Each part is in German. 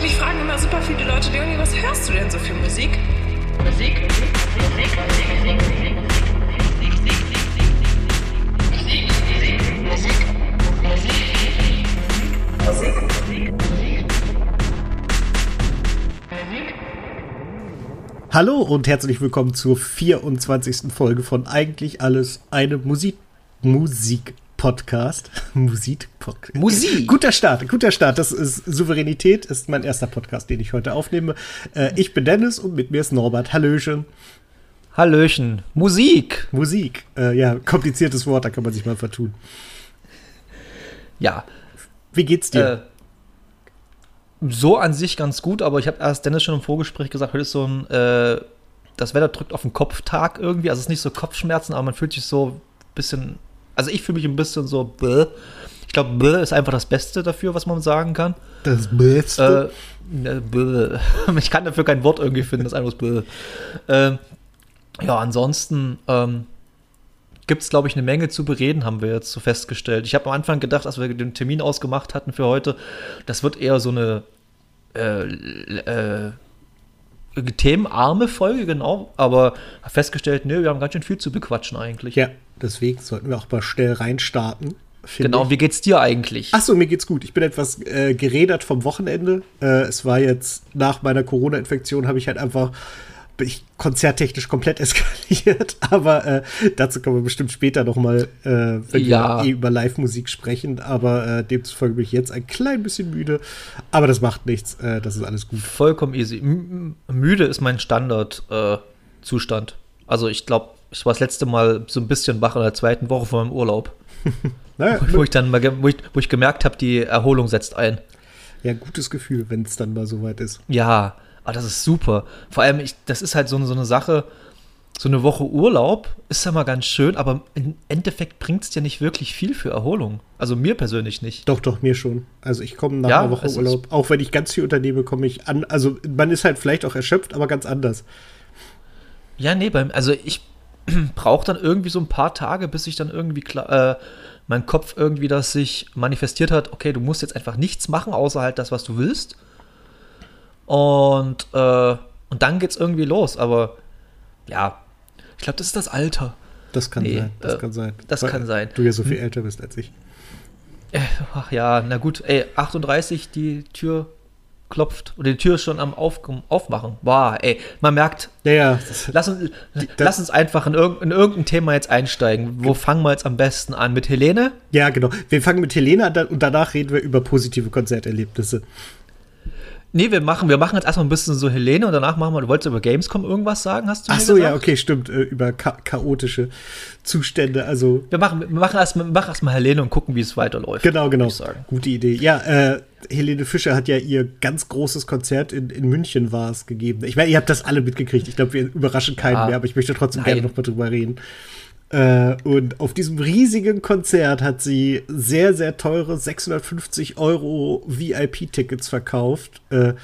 Mich fragen immer super viele Leute, Leonie, was hörst du denn so für Musik? Musik, Musik, Musik, Musik, Musik, Musik, Musik, Hallo und herzlich willkommen zur 24. Folge von Eigentlich alles eine Musik Musik Podcast. Musik Podcast. Musik. Guter Start, guter Start. Das ist Souveränität, ist mein erster Podcast, den ich heute aufnehme. Äh, ich bin Dennis und mit mir ist Norbert. Hallöchen. Hallöchen. Musik. Musik. Äh, ja, kompliziertes Wort, da kann man sich mal vertun. Ja. Wie geht's dir? Äh, so an sich ganz gut, aber ich habe erst Dennis schon im Vorgespräch gesagt, heute ist so ein, äh, das Wetter drückt auf den Kopftag irgendwie. Also es ist nicht so Kopfschmerzen, aber man fühlt sich so ein bisschen also ich fühle mich ein bisschen so, bäh. ich glaube, bäh ist einfach das Beste dafür, was man sagen kann. Das Beste? Äh, ich kann dafür kein Wort irgendwie finden, das ist einfach bäh. Äh, ja, ansonsten ähm, gibt es, glaube ich, eine Menge zu bereden, haben wir jetzt so festgestellt. Ich habe am Anfang gedacht, als wir den Termin ausgemacht hatten für heute, das wird eher so eine äh, äh, themenarme Folge, genau, aber festgestellt, ne, wir haben ganz schön viel zu bequatschen eigentlich. Ja, deswegen sollten wir auch mal schnell reinstarten. Genau, ich. wie geht's dir eigentlich? Achso, mir geht's gut. Ich bin etwas äh, gerädert vom Wochenende. Äh, es war jetzt nach meiner Corona-Infektion, habe ich halt einfach bin ich konzerttechnisch komplett eskaliert, aber äh, dazu kommen wir bestimmt später noch mal, äh, wenn ja. wir eh über Live-Musik sprechen. Aber äh, demzufolge bin ich jetzt ein klein bisschen müde, aber das macht nichts. Äh, das ist alles gut. Vollkommen easy. M müde ist mein Standardzustand. also ich glaube, ich war das letzte Mal so ein bisschen wach in der zweiten Woche vor meinem Urlaub. naja, wo ich dann mal, wo ich, wo ich gemerkt habe, die Erholung setzt ein. Ja, gutes Gefühl, wenn es dann mal soweit ist. Ja, aber das ist super. Vor allem, ich, das ist halt so, so eine Sache, so eine Woche Urlaub ist ja mal ganz schön, aber im Endeffekt bringt es dir nicht wirklich viel für Erholung. Also mir persönlich nicht. Doch, doch, mir schon. Also ich komme nach ja, einer Woche Urlaub, auch wenn ich ganz viel unternehme, komme ich an. Also man ist halt vielleicht auch erschöpft, aber ganz anders. Ja, nee, beim, also ich brauche dann irgendwie so ein paar Tage, bis ich dann irgendwie klar, äh, mein Kopf irgendwie, das sich manifestiert hat, okay, du musst jetzt einfach nichts machen, außer halt das, was du willst. Und, äh, und dann geht's irgendwie los. Aber ja, ich glaube, das ist das Alter. Das kann nee, sein. Das äh, kann sein. Das Weil kann sein. Du ja so viel hm. älter bist als ich. Äh, ach ja, na gut. Ey, 38, die Tür klopft oder die Tür ist schon am Auf Aufmachen. Boah, ey, man merkt. Ja, ja. Lass uns, lass uns einfach in, irg in, irgendein Thema jetzt einsteigen. Wo fangen wir jetzt am besten an? Mit Helene? Ja, genau. Wir fangen mit Helene an und danach reden wir über positive Konzerterlebnisse. Nee, wir machen, wir machen jetzt erstmal ein bisschen so Helene und danach machen wir, du wolltest über Gamescom irgendwas sagen, hast du Ach so, gesagt? ja, okay, stimmt, äh, über cha chaotische Zustände, also. Wir machen, wir machen erstmal erst Helene und gucken, wie es weiterläuft. Genau, genau. Gute Idee. Ja, äh, Helene Fischer hat ja ihr ganz großes Konzert in, in München war es gegeben. Ich meine, ihr habt das alle mitgekriegt. Ich glaube, wir überraschen keinen ja. mehr, aber ich möchte trotzdem Nein. gerne noch mal drüber reden. Äh, und auf diesem riesigen Konzert hat sie sehr, sehr teure 650 Euro VIP-Tickets verkauft. Äh,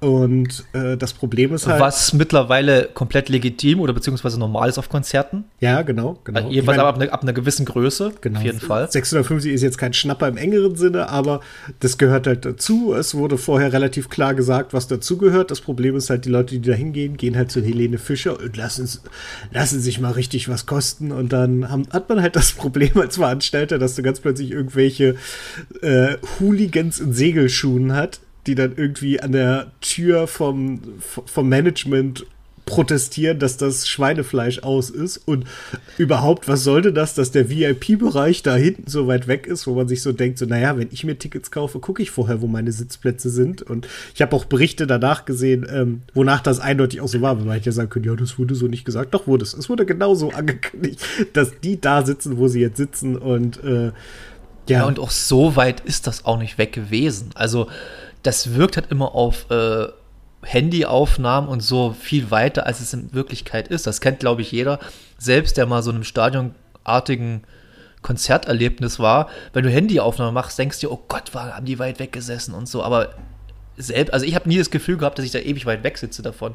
und äh, das Problem ist halt. Was mittlerweile komplett legitim oder beziehungsweise normal ist auf Konzerten. Ja, genau. genau. Also jedenfalls ich mein, aber ab, ne, ab, einer gewissen Größe. Genau. Auf jeden Fall. 650 ist jetzt kein Schnapper im engeren Sinne, aber das gehört halt dazu. Es wurde vorher relativ klar gesagt, was dazugehört. Das Problem ist halt, die Leute, die da hingehen, gehen halt zu Helene Fischer und lassen, lassen sich mal richtig was kosten. Und dann haben, hat man halt das Problem als Veranstalter, dass du ganz plötzlich irgendwelche äh, Hooligans in Segelschuhen hat die dann irgendwie an der Tür vom, vom Management protestieren, dass das Schweinefleisch aus ist. Und überhaupt, was sollte das, dass der VIP-Bereich da hinten so weit weg ist, wo man sich so denkt, so naja, wenn ich mir Tickets kaufe, gucke ich vorher, wo meine Sitzplätze sind. Und ich habe auch Berichte danach gesehen, ähm, wonach das eindeutig auch so war, weil man hätte ja sagen können, ja, das wurde so nicht gesagt, doch wurde es, es wurde genauso angekündigt, dass die da sitzen, wo sie jetzt sitzen. Und äh, ja. ja, und auch so weit ist das auch nicht weg gewesen, also das wirkt halt immer auf äh, Handyaufnahmen und so viel weiter, als es in Wirklichkeit ist. Das kennt, glaube ich, jeder. Selbst der mal so einem stadionartigen Konzerterlebnis war. Wenn du Handyaufnahmen machst, denkst du oh Gott, war, haben die weit weg gesessen und so. Aber selbst, also ich habe nie das Gefühl gehabt, dass ich da ewig weit weg sitze davon.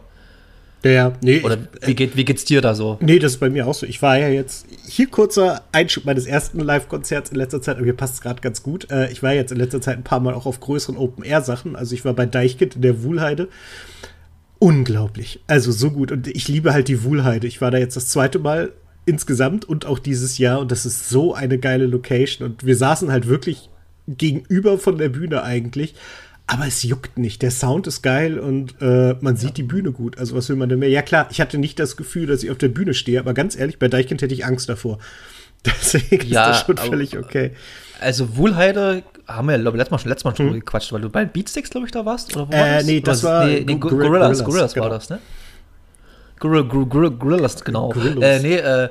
Ja, nee. Oder wie, geht, wie geht's dir da so? Nee, das ist bei mir auch so. Ich war ja jetzt, hier kurzer Einschub meines ersten Live-Konzerts in letzter Zeit, aber mir passt es gerade ganz gut. Äh, ich war jetzt in letzter Zeit ein paar Mal auch auf größeren Open-Air-Sachen. Also ich war bei Deichkind in der Wuhlheide. Unglaublich. Also so gut. Und ich liebe halt die Wuhlheide. Ich war da jetzt das zweite Mal insgesamt und auch dieses Jahr und das ist so eine geile Location. Und wir saßen halt wirklich gegenüber von der Bühne eigentlich aber es juckt nicht. Der Sound ist geil und äh, man sieht die Bühne gut. Also was will man denn mehr? Ja klar, ich hatte nicht das Gefühl, dass ich auf der Bühne stehe, aber ganz ehrlich, bei Deichkind hätte ich Angst davor. Deswegen ja, ist das schon völlig okay. Also Wohlheide haben wir, glaube ich, letztes Mal schon, letztes Mal schon hm. gequatscht, weil du bei Beatsticks, glaube ich, da warst? Oder wo war äh, das? Nee, das oder, war nee, nee, Gorillas, Gorillas, Gorillas genau. war das, ne? Gorillas, genau. Gorillas. Äh, nee, äh,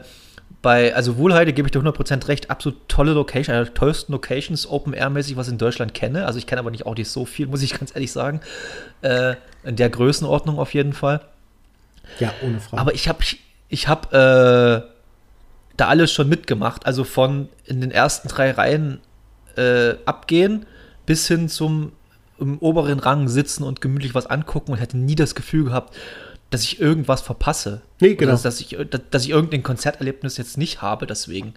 bei, also Wohlheide gebe ich dir 100% recht, absolut tolle Location, eine der tollsten Locations, Open-Air-mäßig, was ich in Deutschland kenne. Also ich kenne aber nicht auch nicht so viel, muss ich ganz ehrlich sagen. Äh, in der Größenordnung auf jeden Fall. Ja, ohne Frage. Aber ich habe ich hab, äh, da alles schon mitgemacht. Also von in den ersten drei Reihen äh, abgehen bis hin zum im oberen Rang sitzen und gemütlich was angucken und hätte nie das Gefühl gehabt, dass ich irgendwas verpasse. Nee, genau. Dass, dass, ich, dass ich irgendein Konzerterlebnis jetzt nicht habe, deswegen.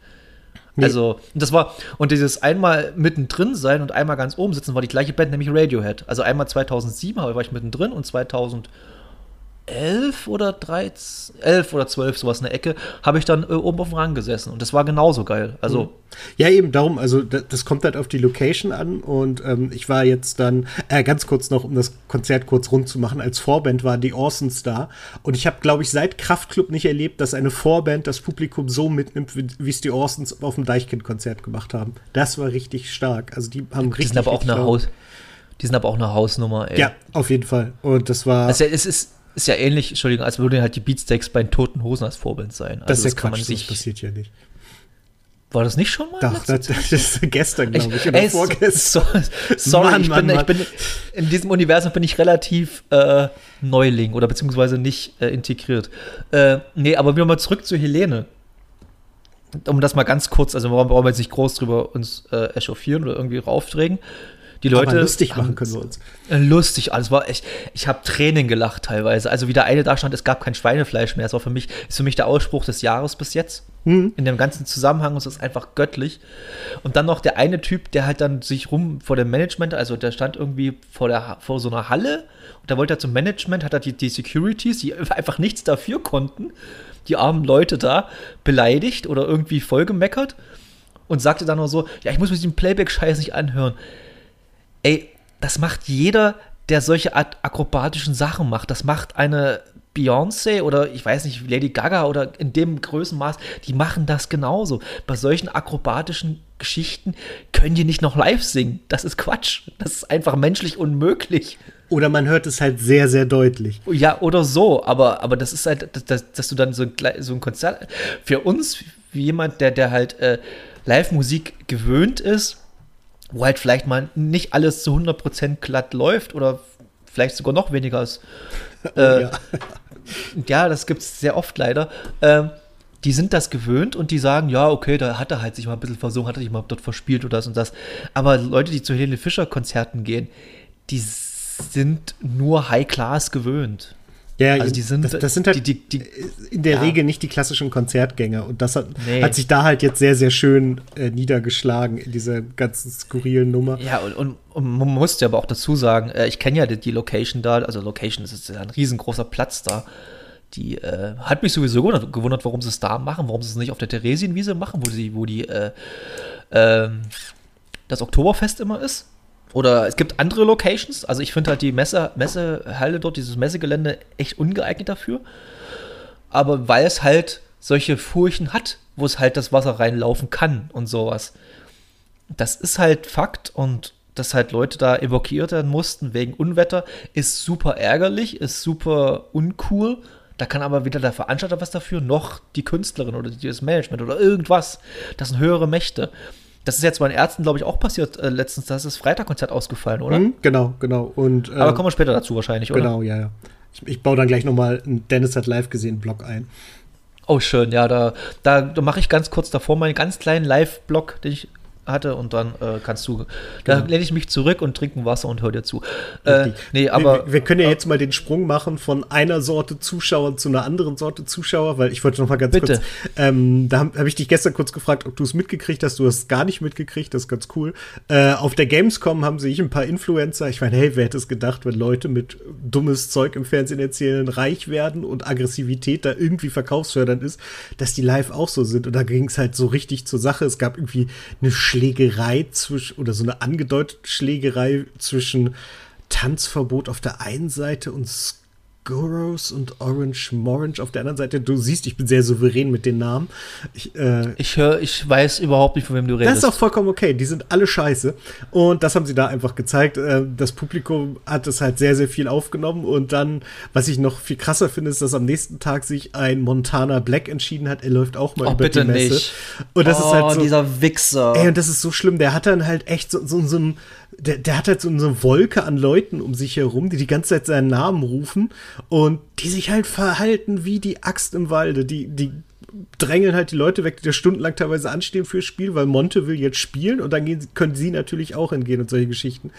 Nee. Also, das war, und dieses einmal mittendrin sein und einmal ganz oben sitzen, war die gleiche Band, nämlich Radiohead. Also einmal 2007 war ich mittendrin und 2000 elf oder 13, elf oder zwölf, sowas in der Ecke, habe ich dann äh, oben auf dem Rang gesessen. Und das war genauso geil. Also. Mhm. Ja, eben darum, also das, das kommt halt auf die Location an. Und ähm, ich war jetzt dann, äh, ganz kurz noch, um das Konzert kurz rund zu machen, als Vorband war die Orsons da. Und ich habe, glaube ich, seit Kraftclub nicht erlebt, dass eine Vorband das Publikum so mitnimmt, wie es die Orsons auf dem Deichkind-Konzert gemacht haben. Das war richtig stark. Also die haben richtig. Die sind aber auch eine Haus. Die sind aber auch eine Hausnummer, ey. Ja, auf jeden Fall. Und das war. Also, es ist ist ja ähnlich, Entschuldigung, als würden halt die Beatsteaks bei den Toten Hosen als Vorbild sein. Also das, das kann Quatsch, man sich. Das passiert ja nicht. War das nicht schon mal? Doch, das, das, ist gestern, glaube ich, oder ey, vorgestern. So, sorry, Mann, ich, bin, Mann, ich, bin, in diesem Universum bin ich relativ äh, Neuling oder beziehungsweise nicht äh, integriert. Äh, nee, aber wieder mal zurück zu Helene. Um das mal ganz kurz, also warum brauchen wir jetzt nicht groß drüber uns äh, echauffieren oder irgendwie raufdrängen. Die Leute. Aber lustig machen können wir uns. Äh, lustig, alles war echt. Ich habe Tränen gelacht teilweise. Also wie der eine da stand, es gab kein Schweinefleisch mehr. Das war für mich, ist für mich der Ausspruch des Jahres bis jetzt. Mhm. In dem ganzen Zusammenhang ist es einfach göttlich. Und dann noch der eine Typ, der halt dann sich rum vor dem Management, also der stand irgendwie vor, der, vor so einer Halle und da wollte er zum Management, hat er die, die Securities, die einfach nichts dafür konnten, die armen Leute da beleidigt oder irgendwie vollgemeckert und sagte dann nur so, ja, ich muss mir diesen Playback-Scheiß nicht anhören ey, das macht jeder, der solche akrobatischen Sachen macht. Das macht eine Beyoncé oder ich weiß nicht, Lady Gaga oder in dem Größenmaß, die machen das genauso. Bei solchen akrobatischen Geschichten können die nicht noch live singen. Das ist Quatsch. Das ist einfach menschlich unmöglich. Oder man hört es halt sehr, sehr deutlich. Ja, oder so. Aber, aber das ist halt, dass, dass du dann so, so ein Konzert. Für uns, wie jemand, der, der halt äh, Live-Musik gewöhnt ist, wo halt vielleicht mal nicht alles zu 100% glatt läuft oder vielleicht sogar noch weniger ist. Oh, äh, ja. ja. das gibt es sehr oft leider. Ähm, die sind das gewöhnt und die sagen, ja, okay, da hat er halt sich mal ein bisschen versungen, hat er sich mal dort verspielt oder das und das. Aber Leute, die zu Helene Fischer Konzerten gehen, die sind nur High Class gewöhnt. Ja, also die sind, das, das sind halt die, die, die, in der ja. Regel nicht die klassischen Konzertgänger. Und das hat, nee. hat sich da halt jetzt sehr, sehr schön äh, niedergeschlagen in dieser ganzen skurrilen Nummer. Ja, und, und, und man muss ja aber auch dazu sagen, äh, ich kenne ja die, Location da, also Location ist ja ein riesengroßer Platz da. Die äh, hat mich sowieso gewundert, gewundert, warum sie es da machen, warum sie es nicht auf der Theresienwiese machen, wo, sie, wo die äh, ähm, das Oktoberfest immer ist. Oder es gibt andere Locations. Also ich finde halt die Messe, Messehalle dort, dieses Messegelände, echt ungeeignet dafür. Aber weil es halt solche Furchen hat, wo es halt das Wasser reinlaufen kann und sowas. Das ist halt Fakt und dass halt Leute da evakuiert werden mussten wegen Unwetter, ist super ärgerlich, ist super uncool. Da kann aber weder der Veranstalter was dafür, noch die Künstlerin oder das Management oder irgendwas. Das sind höhere Mächte. Das ist jetzt bei den Ärzten, glaube ich, auch passiert äh, letztens. Da ist das Freitagkonzert ausgefallen, oder? Mhm, genau, genau. Und, äh, Aber kommen wir später dazu wahrscheinlich, oder? Genau, ja, ja. Ich, ich baue dann gleich nochmal einen Dennis hat live gesehen Blog ein. Oh, schön, ja, da, da, da mache ich ganz kurz davor meinen ganz kleinen Live-Blog, den ich hatte und dann äh, kannst du, da lehne ich mich zurück und trinke ein Wasser und hör dir zu. Äh, nee, aber wir, wir können ja jetzt mal den Sprung machen von einer Sorte Zuschauer zu einer anderen Sorte Zuschauer, weil ich wollte noch mal ganz Bitte. kurz, ähm, da habe hab ich dich gestern kurz gefragt, ob du es mitgekriegt hast. Du hast es gar nicht mitgekriegt, das ist ganz cool. Äh, auf der Gamescom haben sich ein paar Influencer, ich meine, hey, wer hätte es gedacht, wenn Leute mit dummes Zeug im Fernsehen erzählen, reich werden und Aggressivität da irgendwie verkaufsfördernd ist, dass die live auch so sind. Und da ging es halt so richtig zur Sache. Es gab irgendwie eine Schlägerei zwischen, oder so eine angedeutete Schlägerei zwischen Tanzverbot auf der einen Seite und Skurros und Orange Morange auf der anderen Seite. Du siehst, ich bin sehr souverän mit den Namen. Ich, äh, ich höre, ich weiß überhaupt nicht, von wem du redest. das ist auch vollkommen okay. Die sind alle scheiße. Und das haben sie da einfach gezeigt. Äh, Das Publikum hat es halt sehr, sehr viel aufgenommen. Und dann, was ich noch viel krasser finde, ist, dass am nächsten Tag sich ein Montana Black entschieden hat. Er läuft auch mal Oh, über bitte die Messe. nicht. Und das ist halt so. dieser Wichser. Ey, und das ist so schlimm. Der hat dann halt echt so, so, so ein. Der, der hat halt so eine Wolke an Leuten um sich herum, die die ganze Zeit seinen Namen rufen und die sich halt verhalten wie die Axt im Walde. Die, die drängeln halt die Leute weg, die da stundenlang teilweise anstehen fürs Spiel, weil Monte will jetzt spielen und dann gehen, sie- können sie natürlich auch entgehen und solche Geschichten.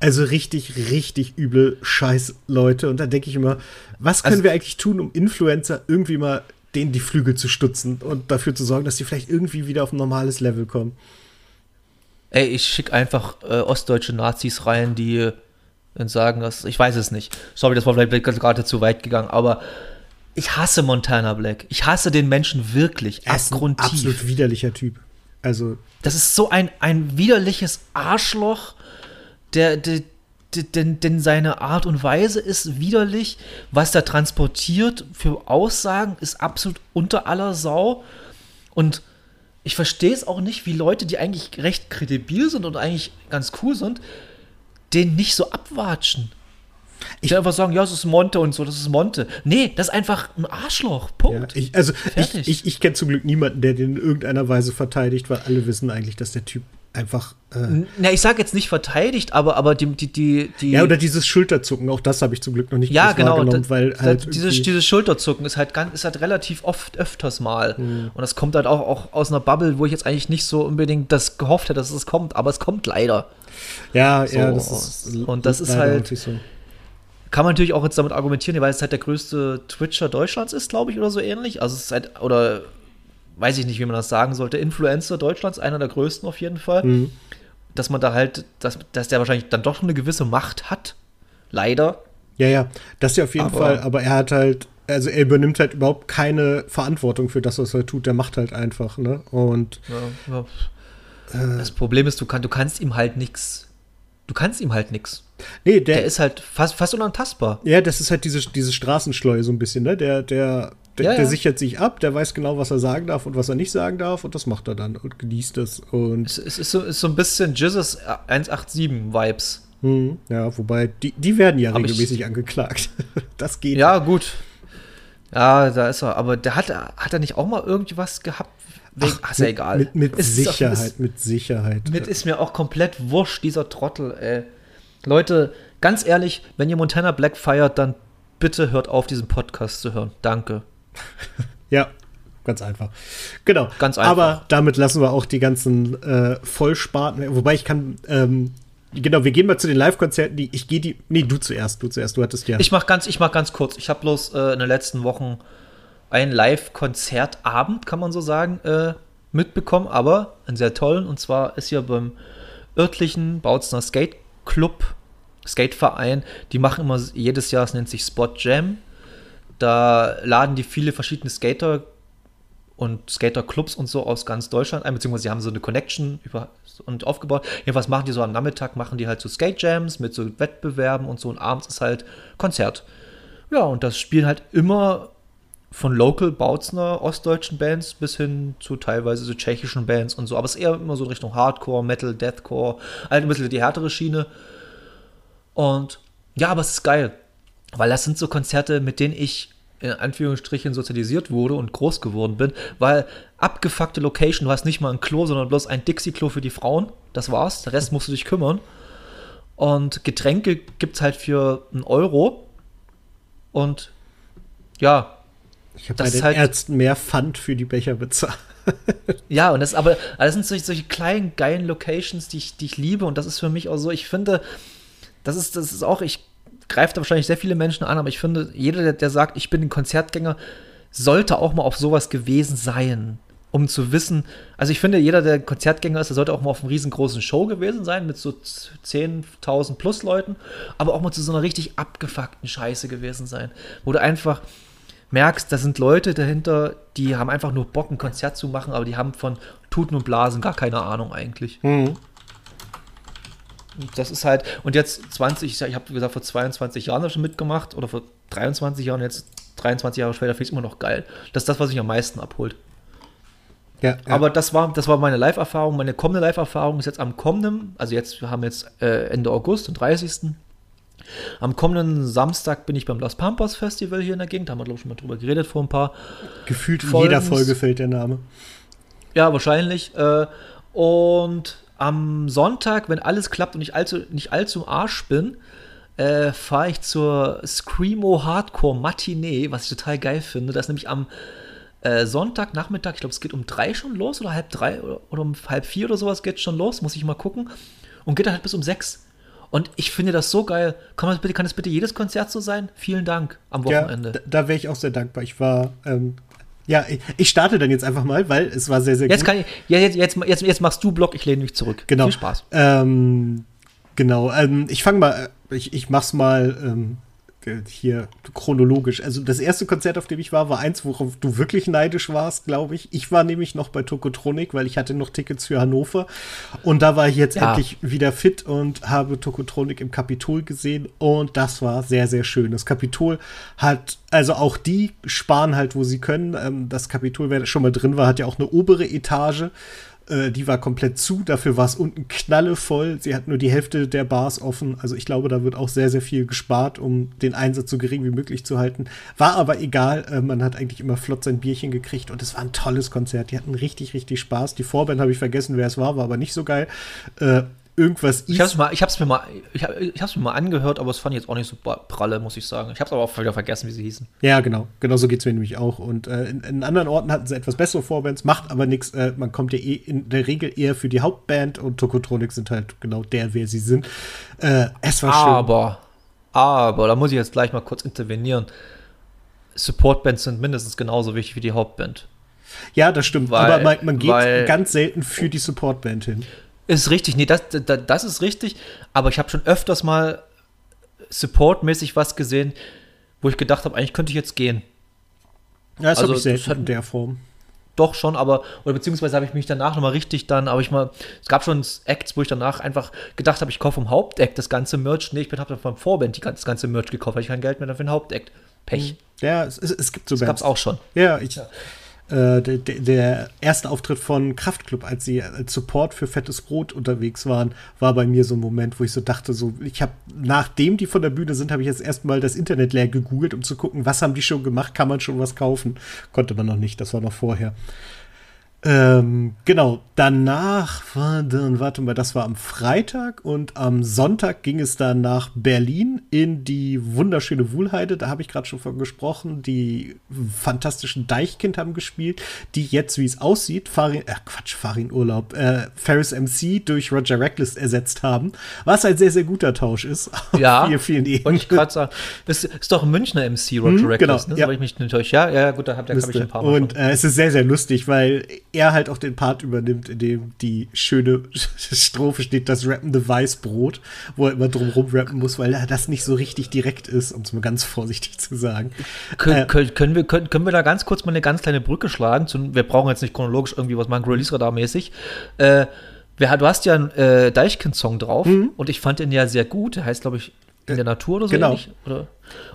Also richtig, richtig übel Scheiß Leute. Und da denke ich immer, was können Also- wir eigentlich tun, um Influencer irgendwie mal denen die Flügel zu stutzen und dafür zu sorgen, dass die vielleicht irgendwie wieder auf ein normales Level kommen. Ey, ich schicke einfach äh, ostdeutsche Nazis rein, die dann sagen, dass ich weiß es nicht. Sorry, das war vielleicht gerade zu weit gegangen, aber ich hasse Montana Black. Ich hasse den Menschen wirklich Er ist ein absolut widerlicher Typ. Also, Das ist so ein, ein widerliches Arschloch, der, der, der, denn, denn seine Art und Weise ist widerlich. Was er transportiert für Aussagen ist absolut unter aller Sau. Und ich verstehe es auch nicht, wie Leute, die eigentlich recht kredibil sind und eigentlich ganz cool sind, den nicht so abwatschen. Ich einfach sagen, ja, das ist Monte und so, das ist Monte. Nee, das ist einfach ein Arschloch. ja, Punkt. ich, also ich, Fertig. ich, ich kenne zum Glück niemanden, der den in irgendeiner Weise verteidigt, weil alle wissen eigentlich, dass der Typ einfach. Äh, Na, ich sage jetzt nicht verteidigt, aber, aber die, die, die, die ja, oder dieses Schulterzucken, auch das habe ich zum Glück noch nicht Ja, genau. wahrgenommen, da- weil da- halt dieses, dieses Schulterzucken ist halt, ganz, ist halt relativ oft öfters mal. Hm. Und das kommt halt auch, auch aus einer Bubble, wo ich jetzt eigentlich nicht so unbedingt das gehofft hätte, dass es kommt, aber es kommt leider. ja, so, ja, das ist und das ist halt- so. Kann man natürlich auch jetzt damit argumentieren, weil es halt der größte Twitcher Deutschlands ist, glaube ich, oder so ähnlich. Also es ist halt, oder weiß ich nicht, wie man das sagen sollte, Influencer Deutschlands, einer der größten auf jeden Fall. Mhm. Dass man da halt, dass, dass der wahrscheinlich dann doch eine gewisse Macht hat. Leider. Ja, ja, das ja auf jeden Aber- Fall, aber er hat halt, also er übernimmt halt überhaupt keine Verantwortung für das, was er tut, der macht halt einfach, ne? Und Ja, ja. Das Problem ist, du, kann, du kannst ihm halt nichts. Du kannst ihm halt nichts. nee, der, Der ist halt fast, fast unantastbar. Ja, das ist halt diese, diese Straßenschleue so ein bisschen, ne? Der, der, der, Ja, der ja. sichert sich ab, der weiß genau, was er sagen darf und was er nicht sagen darf und das macht er dann und genießt es. Und Es, es ist, so, ist so ein bisschen Jesus 187-Vibes. hm, ja, wobei, die, die werden ja ich- regelmäßig angeklagt. Das geht. Ja, gut. Ja, da ist er. Aber der hat, hat er nicht auch mal irgendwas gehabt? Wegen, ach, ist ja mit, egal. Mit, mit ist Sicherheit, ist- mit Sicherheit. Mit ist mir auch komplett wurscht, dieser Trottel, ey. Leute, ganz ehrlich, wenn ihr Montana Black feiert, dann bitte hört auf, diesen Podcast zu hören. Danke. Ja, ganz einfach. Genau. Ganz einfach. Aber damit lassen wir auch die ganzen äh, Vollsparten. Wobei ich kann, ähm, genau, wir gehen mal zu den Live-Konzerten, die ich gehe die. Nee, du zuerst, du zuerst, du hattest ja. Ich mach ganz, ich mach ganz kurz. Ich habe bloß äh, in den letzten Wochen einen Live-Konzertabend, kann man so sagen, äh, mitbekommen, aber einen sehr tollen. Und zwar ist hier beim örtlichen Bautzner Skate Club, Skateverein, die machen immer jedes Jahr, es nennt sich Spot Jam. Da laden die viele verschiedene Skater und Skaterclubs und so aus ganz Deutschland ein, beziehungsweise sie haben so eine Connection über und aufgebaut. Jedenfalls machen die so am Nachmittag, machen die halt so Skate Jams mit so Wettbewerben und so und abends ist halt Konzert. Ja, und das spielen halt immer von Local Bautzner ostdeutschen Bands bis hin zu teilweise so tschechischen Bands und so, aber es ist eher immer so in Richtung Hardcore, Metal, Deathcore, halt ein bisschen die härtere Schiene. Und ja, aber es ist geil, weil das sind so Konzerte, mit denen ich in Anführungsstrichen sozialisiert wurde und groß geworden bin, weil abgefuckte Location, du hast nicht mal ein Klo, sondern bloß ein Dixie-Klo für die Frauen, das war's, der Rest musst du dich kümmern. Und Getränke gibt's halt für einen Euro und ja, ich habe bei den halt- Ärzten mehr Pfand für die Becher bezahlt. ja, und das aber, das sind solche, solche kleinen, geilen Locations, die ich, die ich liebe. Und das ist für mich auch so, ich finde, das ist, das ist auch, ich greife da wahrscheinlich sehr viele Menschen an, aber ich finde, jeder, der, der sagt, ich bin ein Konzertgänger, sollte auch mal auf sowas gewesen sein um zu wissen, also ich finde, jeder, der Konzertgänger ist, der sollte auch mal auf einer riesengroßen Show gewesen sein, mit so 10.000 plus Leuten, aber auch mal zu so einer richtig abgefuckten Scheiße gewesen sein, wo du einfach merkst, da sind Leute dahinter, die haben einfach nur Bock, ein Konzert zu machen, aber die haben von Tuten und Blasen gar keine Ahnung eigentlich. Mhm. Das ist halt, und jetzt 20, ich habe gesagt, vor 22 Jahren schon mitgemacht oder vor 23 Jahren, jetzt 23 Jahre später finde ich es immer noch geil. Das ist das, was mich am meisten abholt. Ja, ja. Aber das war, das war meine Live-Erfahrung. Meine kommende Live-Erfahrung ist jetzt am kommenden, also jetzt, wir haben jetzt äh, Ende August, den 30. Am kommenden Samstag bin ich beim Las Pampas Festival hier in der Gegend. Da haben wir, glaube ich, schon mal drüber geredet vor ein paar. Gefühlt in jeder Folge fällt der Name. Ja, wahrscheinlich. Äh, und am Sonntag, wenn alles klappt und ich allzu, nicht allzu Arsch bin, äh, fahre ich zur Screamo Hardcore Matinee, was ich total geil finde. Das ist nämlich am äh, Sonntagnachmittag, ich glaube, es geht um drei schon los oder halb drei oder, oder um halb vier oder sowas geht schon los, muss ich mal gucken. Und geht dann halt bis um sechs. Und ich finde das so geil. Kann, das bitte, kann das bitte jedes Konzert so sein? Vielen Dank am Wochenende. Ja, da, da wäre ich auch sehr dankbar. Ich war, ähm, ja, ich starte dann jetzt einfach mal, weil es war sehr, sehr jetzt gut. Kann ich, ja, jetzt, jetzt, jetzt, jetzt machst du Block, ich lehne mich zurück. Genau. Viel Spaß. Ähm, genau, ähm, ich fange mal, ich, ich mach's mal ähm, hier chronologisch. Also das erste Konzert, auf dem ich war, war eins, worauf du wirklich neidisch warst, glaube ich. Ich war nämlich noch bei Tokotronic, weil ich hatte noch Tickets für Hannover. Und da war ich jetzt ja. endlich wieder fit und habe Tokotronic im Kapitol gesehen. Und das war sehr, sehr schön. Das Kapitol hat, also auch die sparen halt, wo sie können. Ähm, das Kapitol, wer schon mal drin war, hat ja auch eine obere Etage äh, die war komplett zu, dafür war es unten knallevoll. Sie hat nur die Hälfte der Bars offen. Also ich glaube, da wird auch sehr, sehr viel gespart, um den Einsatz so gering wie möglich zu halten. War aber egal, äh, man hat eigentlich immer flott sein Bierchen gekriegt und es war ein tolles Konzert. Die hatten richtig, richtig Spaß. Die Vorband habe ich vergessen, wer es war, war aber nicht so geil. Äh, irgendwas Ich hab's, mal, ich hab's mir mal, ich, hab, ich hab's mir mal angehört, aber es fand ich jetzt auch nicht so pralle, muss ich sagen. Ich hab's aber auch wieder vergessen, wie sie hießen. Ja, genau. Genau so geht's mir nämlich auch. Und äh, in, in, anderen Orten hatten sie etwas bessere Vorbands, macht aber nichts. Äh, man kommt ja eh in der Regel eher für die Hauptband und Tokotronic sind halt genau der, wer sie sind. Äh, es war schön. Aber, aber, da muss ich jetzt gleich mal kurz intervenieren. Supportbands sind mindestens genauso wichtig wie die Hauptband. Ja, das stimmt. Weil, aber man, man geht weil, ganz selten für die Supportband hin. Ist richtig, nee, das, das, das ist richtig, aber ich habe schon öfters mal supportmäßig was gesehen, wo ich gedacht habe, eigentlich könnte ich jetzt gehen. Ja, das also, habe ich selten in der Form. Doch schon, aber, oder beziehungsweise habe ich mich danach nochmal richtig dann, aber ich mal, es gab schon Acts, wo ich danach einfach gedacht habe, ich kaufe vom Hauptact das ganze Merch. Nee, ich habe vom Vorband die, das ganze Merch gekauft, weil ich kein Geld mehr für den Hauptact. Pech. Ja, es, es gibt so Das gab es auch schon. Ja, ich, ja. Äh, der, der, erste Auftritt von Kraftklub, als sie als Support für Fettes Brot unterwegs waren, war bei mir so ein Moment, wo ich so dachte, so, ich habe, nachdem die von der Bühne sind, habe ich jetzt erstmal das Internet leer gegoogelt, um zu gucken, was haben die schon gemacht, kann man schon was kaufen? Konnte man noch nicht, das war noch vorher. Ähm, genau, danach war dann, warte mal, das war am Freitag und am Sonntag ging es dann nach Berlin in die wunderschöne Wuhlheide. Da habe ich gerade schon von gesprochen. Die fantastischen Deichkind haben gespielt, die jetzt, wie es aussieht, Farin, äh, Quatsch, Farin Urlaub, äh, Ferris MC durch Roger Reckless ersetzt haben, was ein sehr, sehr guter Tausch ist. Ja, vielen, vielen Ebenen. ich gerade sagen. Das ist doch ein Münchner MC, Roger hm, Reckless, genau, ne? Ja. So, ich mich nicht täusche. Ja, ja, gut, da habe hab ich ein paar Mal Und äh, es ist sehr, sehr lustig, weil er halt auch den Part übernimmt, in dem die schöne Strophe steht, das rappende Weißbrot, wo er immer drum rappen muss, weil er das nicht so richtig direkt ist, um es mal ganz vorsichtig zu sagen. Kön äh, können, wir, können, können wir da ganz kurz mal eine ganz kleine Brücke schlagen? Zu, wir brauchen jetzt nicht chronologisch irgendwie was machen, Release-Radar-mäßig. Äh, du hast ja einen äh, Deichkind-Song drauf mhm. und ich fand ihn ja sehr gut. Der heißt, glaube ich, in der Natur oder so genau. ähnlich. Oder?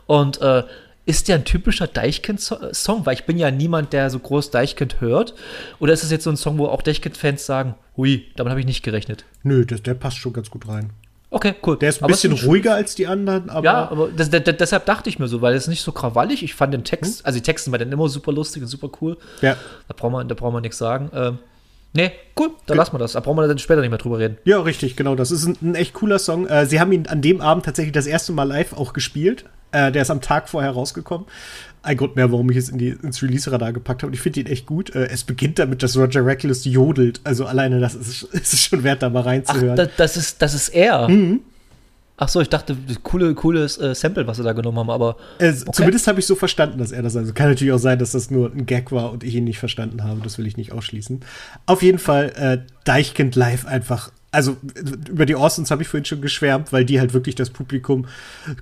Und äh, ist der ein typischer Deichkind-Song? Weil ich bin ja niemand, der so groß Deichkind hört. Oder ist das jetzt so ein Song, wo auch Deichkind-Fans sagen, hui, damit habe ich nicht gerechnet? Nö, das, der passt schon ganz gut rein. Okay, cool. Der ist ein aber bisschen ist ruhiger als die anderen, aber. Ja, aber das, das, deshalb dachte ich mir so, weil es nicht so krawallig. Ich fand den Text, hm? also die Texte waren dann immer super lustig und super cool. Ja. Da brauchen wir, da brauchen wir nichts sagen. Ähm, nee, cool, dann lassen wir das. Da brauchen wir dann später nicht mehr drüber reden. Ja, richtig, genau. Das ist ein, ein echt cooler Song. Äh, sie haben ihn an dem Abend tatsächlich das erste Mal live auch gespielt. Äh, der ist am Tag vorher rausgekommen. Ein Grund mehr, warum ich es in die, ins Release-Radar gepackt habe. Und ich finde ihn echt gut. Äh, es beginnt damit, dass Roger Reckless jodelt. Also alleine das ist, ist schon wert, da mal reinzuhören. Ach, da, das, ist, das ist er. Mhm. Ach so, ich dachte, coole, cooles äh, Sample, was sie da genommen haben, aber. Äh, okay. Zumindest habe ich so verstanden, dass er das also kann natürlich auch sein, dass das nur ein Gag war und ich ihn nicht verstanden habe. Das will ich nicht ausschließen. Auf jeden Fall äh, Deichkind live einfach. Also über die Austins habe ich vorhin schon geschwärmt, weil die halt wirklich das Publikum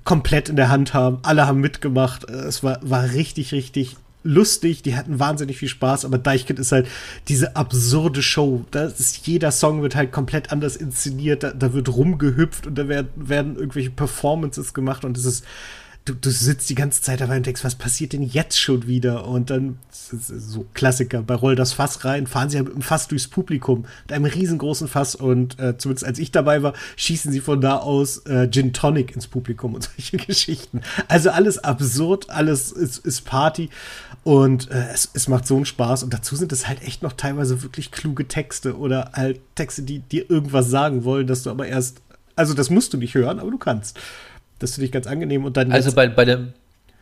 komplett in der Hand haben. Alle haben mitgemacht. Es war, war richtig, richtig lustig, die hatten wahnsinnig viel Spaß, aber Deichkind ist halt diese absurde Show. Da ist jeder Song wird halt komplett anders inszeniert, da, da wird rumgehüpft und da werden, werden irgendwelche Performances gemacht und es ist du, du sitzt die ganze Zeit dabei und denkst, was passiert denn jetzt schon wieder? Und dann, so Klassiker, bei Roll das Fass rein, fahren sie ja mit einem Fass durchs Publikum, mit einem riesengroßen Fass und äh, zumindest als ich dabei war, schießen sie von da aus äh, Gin Tonic ins Publikum und solche Geschichten. Also alles absurd, alles ist, ist Party und äh, es, es macht so einen Spaß und dazu sind es halt echt noch teilweise wirklich kluge Texte oder halt Texte, die dir irgendwas sagen wollen, dass du aber erst, also das musst du nicht hören, aber du kannst. Das finde ich ganz angenehm. Und dann also bei, bei, dem,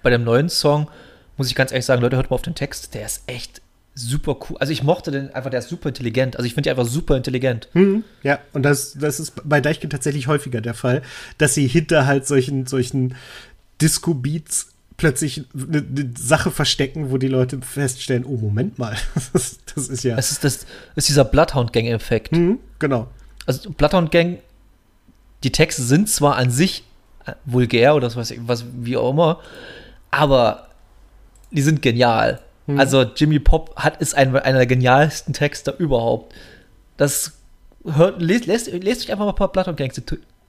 bei dem neuen Song muss ich ganz ehrlich sagen, Leute, hört mal auf den Text, der ist echt super cool. Also ich mochte den einfach, der ist super intelligent. Also ich finde die einfach super intelligent. Hm, ja, und das, das ist bei Deichkind tatsächlich häufiger der Fall, dass sie hinter halt solchen, solchen Disco-Beats plötzlich eine, eine, Sache verstecken, wo die Leute feststellen, oh, Moment mal, das, das ist ja. Das ist, das ist dieser Bloodhound-Gang-Effekt. Mhm, genau. Also Bloodhound-Gang, die Texte sind zwar an sich vulgär oder was, was wie auch immer. Aber die sind genial. Hm. Also Jimmy Pop hat ist ein, einer der genialsten Texter überhaupt. Das hört, lest, lest, lest euch einfach mal ein paar Bloodhound Gang,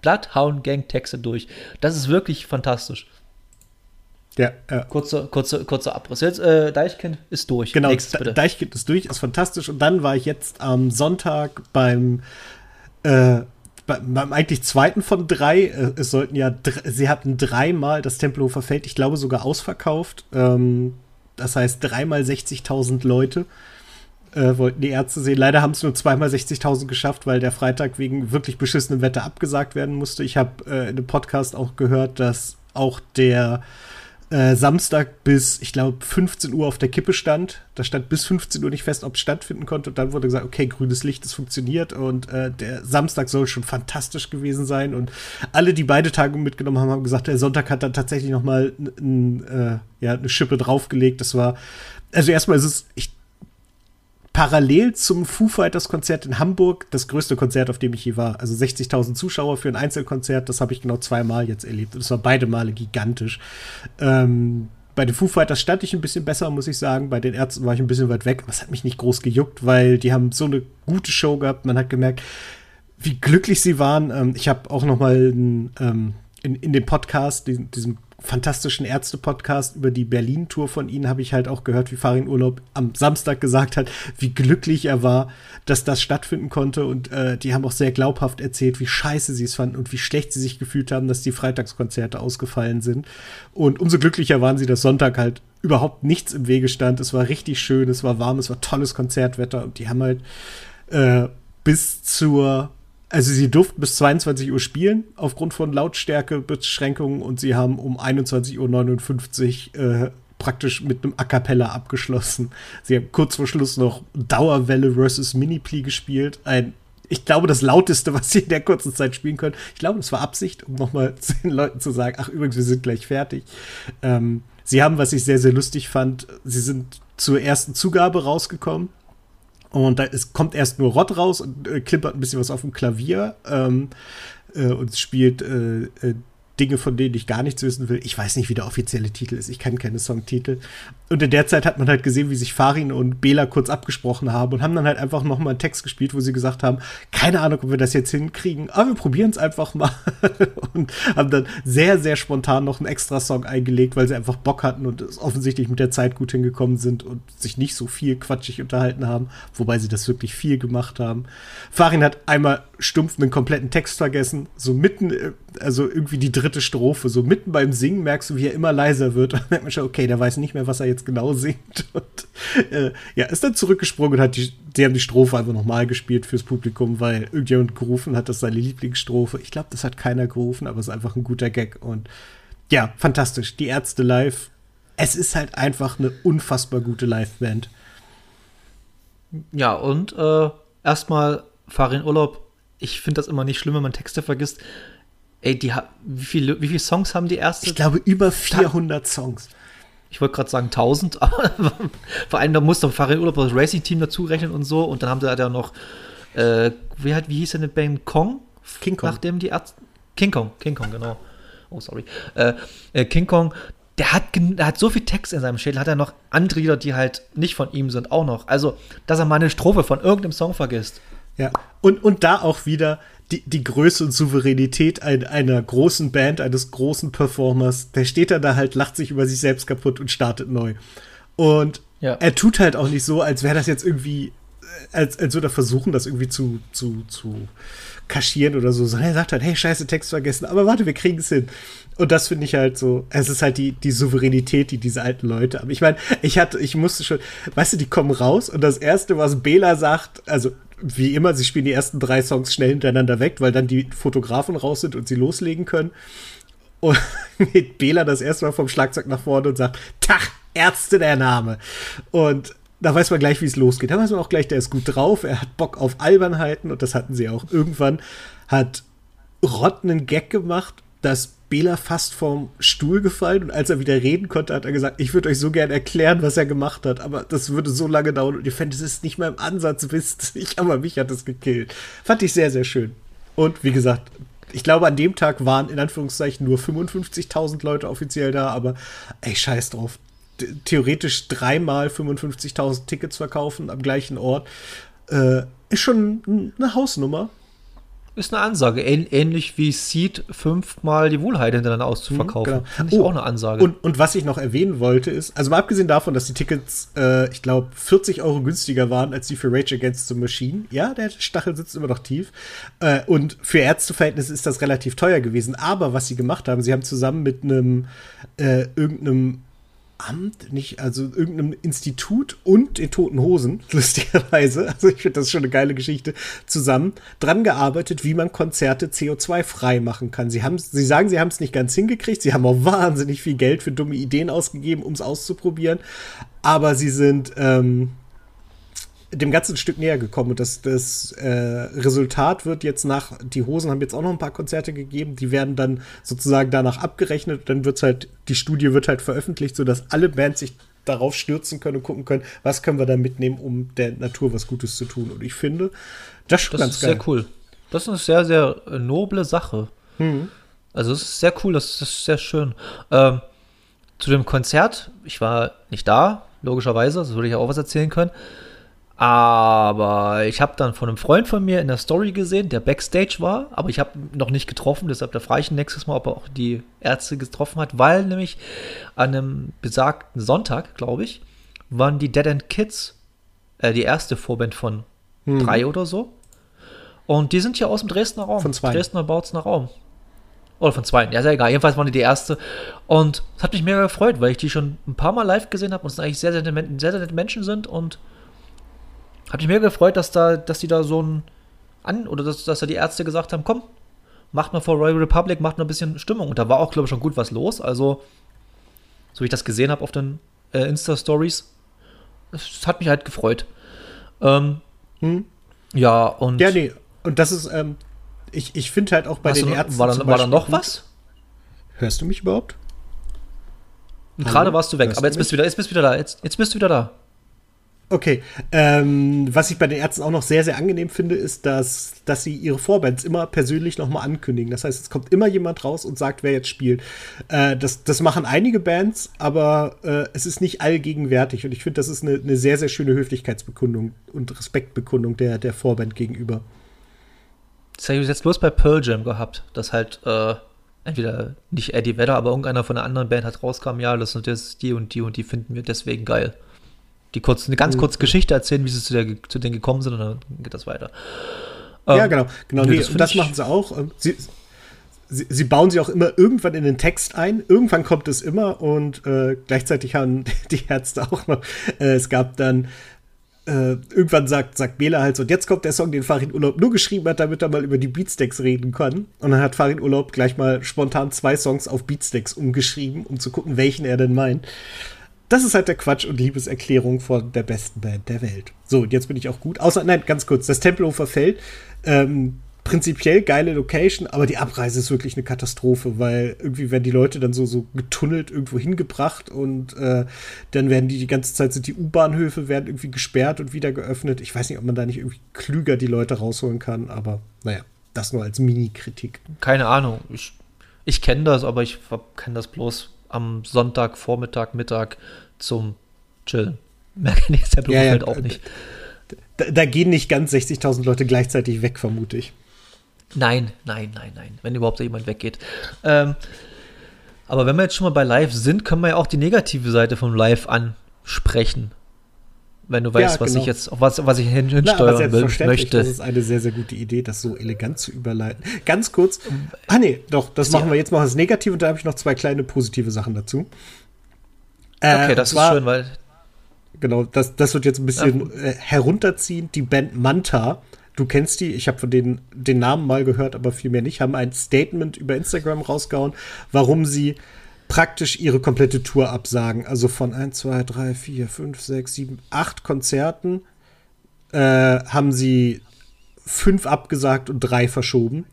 Bloodhound Gang Texte durch. Das ist wirklich fantastisch. Ja, ja. Kurzer, kurzer, kurzer Abriss. Jetzt, äh, Deichkind ist durch. Genau, Nächstes, bitte. Deichkind ist durch, ist fantastisch. Und dann war ich jetzt am Sonntag beim äh, beim eigentlich zweiten von drei, äh, es sollten ja, sie hatten dreimal das Tempelhofer Feld, ich glaube sogar ausverkauft. Ähm, das heißt, dreimal 60.000 Leute äh, wollten die Ärzte sehen. Leider haben es nur zweimal 60.000 geschafft, weil der Freitag wegen wirklich beschissenem Wetter abgesagt werden musste. Ich habe äh, in dem Podcast auch gehört, dass auch der äh, Samstag bis, ich glaube, 15 Uhr auf der Kippe stand. Da stand bis 15 Uhr nicht fest, ob es stattfinden konnte. Und dann wurde gesagt, okay, grünes Licht, es funktioniert. Und äh, der Samstag soll schon fantastisch gewesen sein. Und alle, die beide Tage mitgenommen haben, haben gesagt, der Sonntag hat dann tatsächlich noch mal äh, ja, eine Schippe draufgelegt. Das war, also erstmal ist es, ich parallel zum Foo Fighters Konzert in Hamburg das größte Konzert, auf dem ich je war. Also 60.000 Zuschauer für ein Einzelkonzert, das habe ich genau zweimal jetzt erlebt. Und das war beide Male gigantisch. Ähm, bei den Foo Fighters stand ich ein bisschen besser, muss ich sagen. Bei den Ärzten war ich ein bisschen weit weg, es hat mich nicht groß gejuckt, weil die haben so eine gute Show gehabt. Man hat gemerkt, wie glücklich sie waren. Ähm, ich habe auch noch mal ähm, in, in dem Podcast, diesem, diesem fantastischen Ärzte-Podcast über die Berlin-Tour von ihnen habe ich halt auch gehört, wie Farin Urlaub am Samstag gesagt hat, wie glücklich er war, dass das stattfinden konnte. Und äh, die haben auch sehr glaubhaft erzählt, wie scheiße sie es fanden und wie schlecht sie sich gefühlt haben, dass die Freitagskonzerte ausgefallen sind. Und umso glücklicher waren sie, dass Sonntag halt überhaupt nichts im Wege stand. Es war richtig schön, es war warm, es war tolles Konzertwetter und die haben halt äh, bis zur also sie durften bis 22 Uhr spielen aufgrund von Lautstärkebeschränkungen und sie haben um 21.59 Uhr äh, praktisch mit einem A Cappella abgeschlossen. Sie haben kurz vor Schluss noch Dauerwelle versus Mini-Pli gespielt. Ein, ich glaube, das lauteste, was sie in der kurzen Zeit spielen können. Ich glaube, das war Absicht, um nochmal den Leuten zu sagen, ach übrigens, wir sind gleich fertig. Ähm, sie haben, was ich sehr, sehr lustig fand, sie sind zur ersten Zugabe rausgekommen und da ist, kommt erst nur Rott raus und äh, klimpert ein bisschen was auf dem Klavier ähm, äh, und spielt äh, äh Dinge, von denen ich gar nichts wissen will. Ich weiß nicht, wie der offizielle Titel ist. Ich kenne keine Songtitel. Und in der Zeit hat man halt gesehen, wie sich Farin und Bela kurz abgesprochen haben und haben dann halt einfach noch mal einen Text gespielt, wo sie gesagt haben, keine Ahnung, ob wir das jetzt hinkriegen, aber wir probieren es einfach mal. und haben dann sehr, sehr spontan noch einen extra Song eingelegt, weil sie einfach Bock hatten und es offensichtlich mit der Zeit gut hingekommen sind und sich nicht so viel quatschig unterhalten haben, wobei sie das wirklich viel gemacht haben. Farin hat einmal stumpf einen kompletten Text vergessen, so mitten, äh, also irgendwie die dritte Strophe, so mitten beim Singen merkst du, wie er immer leiser wird. Und merkt man schon, okay, der weiß nicht mehr, was er jetzt genau singt. Und äh, ja, ist dann zurückgesprungen und hat die, die haben die Strophe einfach nochmal gespielt fürs Publikum, weil irgendjemand gerufen hat, das ist seine Lieblingsstrophe. Ich glaube, das hat keiner gerufen, aber es ist einfach ein guter Gag. Und ja, fantastisch. Die Ärzte live. Es ist halt einfach eine unfassbar gute Live-Band. Ja, und äh, erstmal fahre in Urlaub. Ich finde das immer nicht schlimm, wenn man Texte vergisst. Ey, die wie viele, wie viele Songs haben die erste? Ich glaube, über 400 Songs. Ich wollte gerade sagen 1000, aber vor allem, da muss doch Farin Urlaub das Racing-Team dazu rechnen und so. Und dann haben sie halt ja noch, äh, wie, hat, wie hieß denn der Band? Kong? King Kong. Nachdem die Ärzte. King Kong, King Kong, genau. Oh, sorry. Äh, äh, King Kong, der hat, der hat so viel Text in seinem Schädel, hat er noch andere Lieder, die halt nicht von ihm sind, auch noch. Also, dass er mal eine Strophe von irgendeinem Song vergisst. Ja, und, und da auch wieder die, die Größe und Souveränität ein, einer großen Band, eines großen Performers. Der steht dann da halt, lacht sich über sich selbst kaputt und startet neu. Und ja. er tut halt auch nicht so, als wäre das jetzt irgendwie, äh, als, als würde er versuchen, das irgendwie zu, zu, zu kaschieren oder so, sondern er sagt halt, hey, scheiße, Text vergessen, aber warte, wir kriegen es hin. Und das finde ich halt so, es ist halt die, die Souveränität, die diese alten Leute haben. Ich meine, ich hatte, ich musste schon, weißt du, die kommen raus und das erste, was Bela sagt, also wie immer, sie spielen die ersten drei Songs schnell hintereinander weg, weil dann die Fotografen raus sind und sie loslegen können. Und geht Bela das erste Mal vom Schlagzeug nach vorne und sagt, Tach, Ärzte der Name. Und da weiß man gleich, wie es losgeht. Da weiß man auch gleich, der ist gut drauf, er hat Bock auf Albernheiten und das hatten sie auch. Irgendwann hat Rott einen Gag gemacht, dass Bela fast vom Stuhl gefallen und als er wieder reden konnte, hat er gesagt, ich würde euch so gern erklären, was er gemacht hat, aber das würde so lange dauern und ihr fändet es nicht mal im Ansatz wisst. Ich, aber mich hat es gekillt. Fand ich sehr, sehr schön. Und wie gesagt, ich glaube, an dem Tag waren in Anführungszeichen nur 55.000 Leute offiziell da, aber ey, scheiß drauf. Theoretisch dreimal 55.000 Tickets verkaufen am gleichen Ort äh, ist schon eine Hausnummer. Ist eine Ansage. Ähnlich wie Seed fünfmal die Wohlheit hintereinander auszuverkaufen. Mhm, genau. Ich oh, auch eine Ansage. Und, und, was ich noch erwähnen wollte, ist, also mal abgesehen davon, dass die Tickets, äh, ich glaube, 40 Euro günstiger waren als die für Rage Against the Machine. Ja, der Stachel sitzt immer noch tief. Äh, und für Ärzteverhältnisse ist das relativ teuer gewesen. Aber was sie gemacht haben, sie haben zusammen mit einem äh, irgendeinem Amt, nicht, also irgendeinem Institut und den Toten Hosen, lustigerweise, also ich finde das schon eine geile Geschichte, zusammen dran gearbeitet, wie man Konzerte CO2-frei machen kann. Sie, haben, sie sagen, sie haben es nicht ganz hingekriegt, sie haben auch wahnsinnig viel Geld für dumme Ideen ausgegeben, um es auszuprobieren, aber sie sind ähm, dem ganzen Stück näher gekommen. Und das, das äh, Resultat wird jetzt nach, die Hosen haben jetzt auch noch ein paar Konzerte gegeben, die werden dann sozusagen danach abgerechnet. Dann wird halt, die Studie wird halt veröffentlicht, sodass alle Bands sich darauf stürzen können und gucken können, was können wir da mitnehmen, um der Natur was Gutes zu tun. Und ich finde, das ist schon das ganz ist geil. sehr cool. Das ist eine sehr, sehr äh, noble Sache. Mhm. Also es ist sehr cool, das ist sehr schön. Ähm, zu dem Konzert, ich war nicht da, logischerweise, das würde ich auch was erzählen können. Aber ich habe dann von einem Freund von mir in der Story gesehen, der Backstage war, aber ich habe noch nicht getroffen, deshalb da frage ich ihn nächstes Mal, ob er auch die Ärzte getroffen hat, weil nämlich an einem besagten Sonntag, glaube ich, waren die Dead End Kids äh, die erste Vorband von mhm. drei oder so. Und die sind ja aus dem Dresdner Raum. Von zwei. Dresdner Bautzner Raum. Oder von zwei. Ja, sehr egal. Jedenfalls waren die die erste. Und es hat mich mega gefreut, weil ich die schon ein paar Mal live gesehen habe und es eigentlich sehr, sehr, sehr, sehr nette Menschen sind und hat mich mehr gefreut, dass da, dass die da so ein an oder dass, dass da die Ärzte gesagt haben, komm, macht mal vor Royal Republic, macht mal ein bisschen Stimmung. Und da war auch, glaube ich, schon gut was los. Also, so wie ich das gesehen habe auf den äh, Insta-Stories, es hat mich halt gefreut. Ähm, hm. Ja, und. Ja, nee, und das ist, ähm, ich, ich finde halt auch bei den noch, Ärzten. War da, war da noch was? Hörst du mich überhaupt? Gerade warst du weg, aber jetzt bist du wieder, jetzt bist du wieder da. Jetzt, jetzt bist du wieder da. Okay. Ähm, was ich bei den Ärzten auch noch sehr, sehr angenehm finde, ist, dass, dass sie ihre Vorbands immer persönlich nochmal ankündigen. Das heißt, es kommt immer jemand raus und sagt, wer jetzt spielt. Äh, das, das machen einige Bands, aber äh, es ist nicht allgegenwärtig. Und ich finde, das ist eine, eine sehr, sehr schöne Höflichkeitsbekundung und Respektbekundung der, der Vorband gegenüber. Das habe ich jetzt bloß bei Pearl Jam gehabt, dass halt äh, entweder nicht Eddie Vedder, aber irgendeiner von einer anderen Band hat rauskam, ja, das sind jetzt die und die und die finden wir deswegen geil die kurz, eine ganz kurze Geschichte erzählen, wie sie zu, der, zu denen gekommen sind und dann geht das weiter. Ja, ähm, genau. genau nee, das, das machen sie auch. Ähm, sie, sie, sie, bauen sie auch immer irgendwann in den Text ein. Irgendwann kommt es immer und äh, gleichzeitig haben die Ärzte auch noch. Äh, es gab dann äh, irgendwann sagt, sagt Bela halt so, und jetzt kommt der Song, den Farin Urlaub nur geschrieben hat, damit er mal über die Beatsteaks reden kann. Und dann hat Farin Urlaub gleich mal spontan zwei Songs auf Beatsteaks umgeschrieben, um zu gucken, welchen er denn meint. Das ist halt der Quatsch und Liebeserklärung von der besten Band der Welt. So, und jetzt bin ich auch gut. Außer, nein, ganz kurz, das Tempelhofer Feld. Ähm, prinzipiell geile Location, aber die Abreise ist wirklich eine Katastrophe, weil irgendwie werden die Leute dann so, so getunnelt irgendwo hingebracht und äh, dann werden die die ganze Zeit sind die U-Bahnhöfe werden irgendwie gesperrt und wieder geöffnet. Ich weiß nicht, ob man da nicht irgendwie klüger die Leute rausholen kann, aber naja, das nur als Mini-Kritik. Keine Ahnung. Ich, ich kenne das, aber ich kenne das bloß am Sonntag, Vormittag, Mittag zum Chillen. Mehr ich jetzt ja, ja, halt auch nicht. Da, da, gehen nicht ganz 60.000 Leute gleichzeitig weg, vermute ich. Nein, nein, nein, nein. Wenn überhaupt jemand weggeht. Ähm, aber wenn wir jetzt schon mal bei Live sind, können wir ja auch die negative Seite vom Live ansprechen. Wenn du weißt, ja, was genau. ich jetzt, auf was, was ich hin, hinsteuern Na, will, möchte. Das ist eine sehr, sehr gute Idee, das so elegant zu überleiten. Ganz kurz. Ah, nee, doch, das machen wir jetzt mal als negativ und da habe ich noch zwei kleine positive Sachen dazu. Äh, okay, das zwar, ist schön, weil. Genau, das, das wird jetzt ein bisschen ja. äh, herunterziehen. Die Band Manta du kennst die, ich habe von denen den Namen mal gehört, aber viel mehr nicht, haben ein Statement über Instagram rausgehauen, warum sie praktisch ihre komplette Tour absagen. Also von 1, 2, 3, 4, 5, 6, 7, 8 Konzerten äh, haben sie fünf abgesagt und drei verschoben.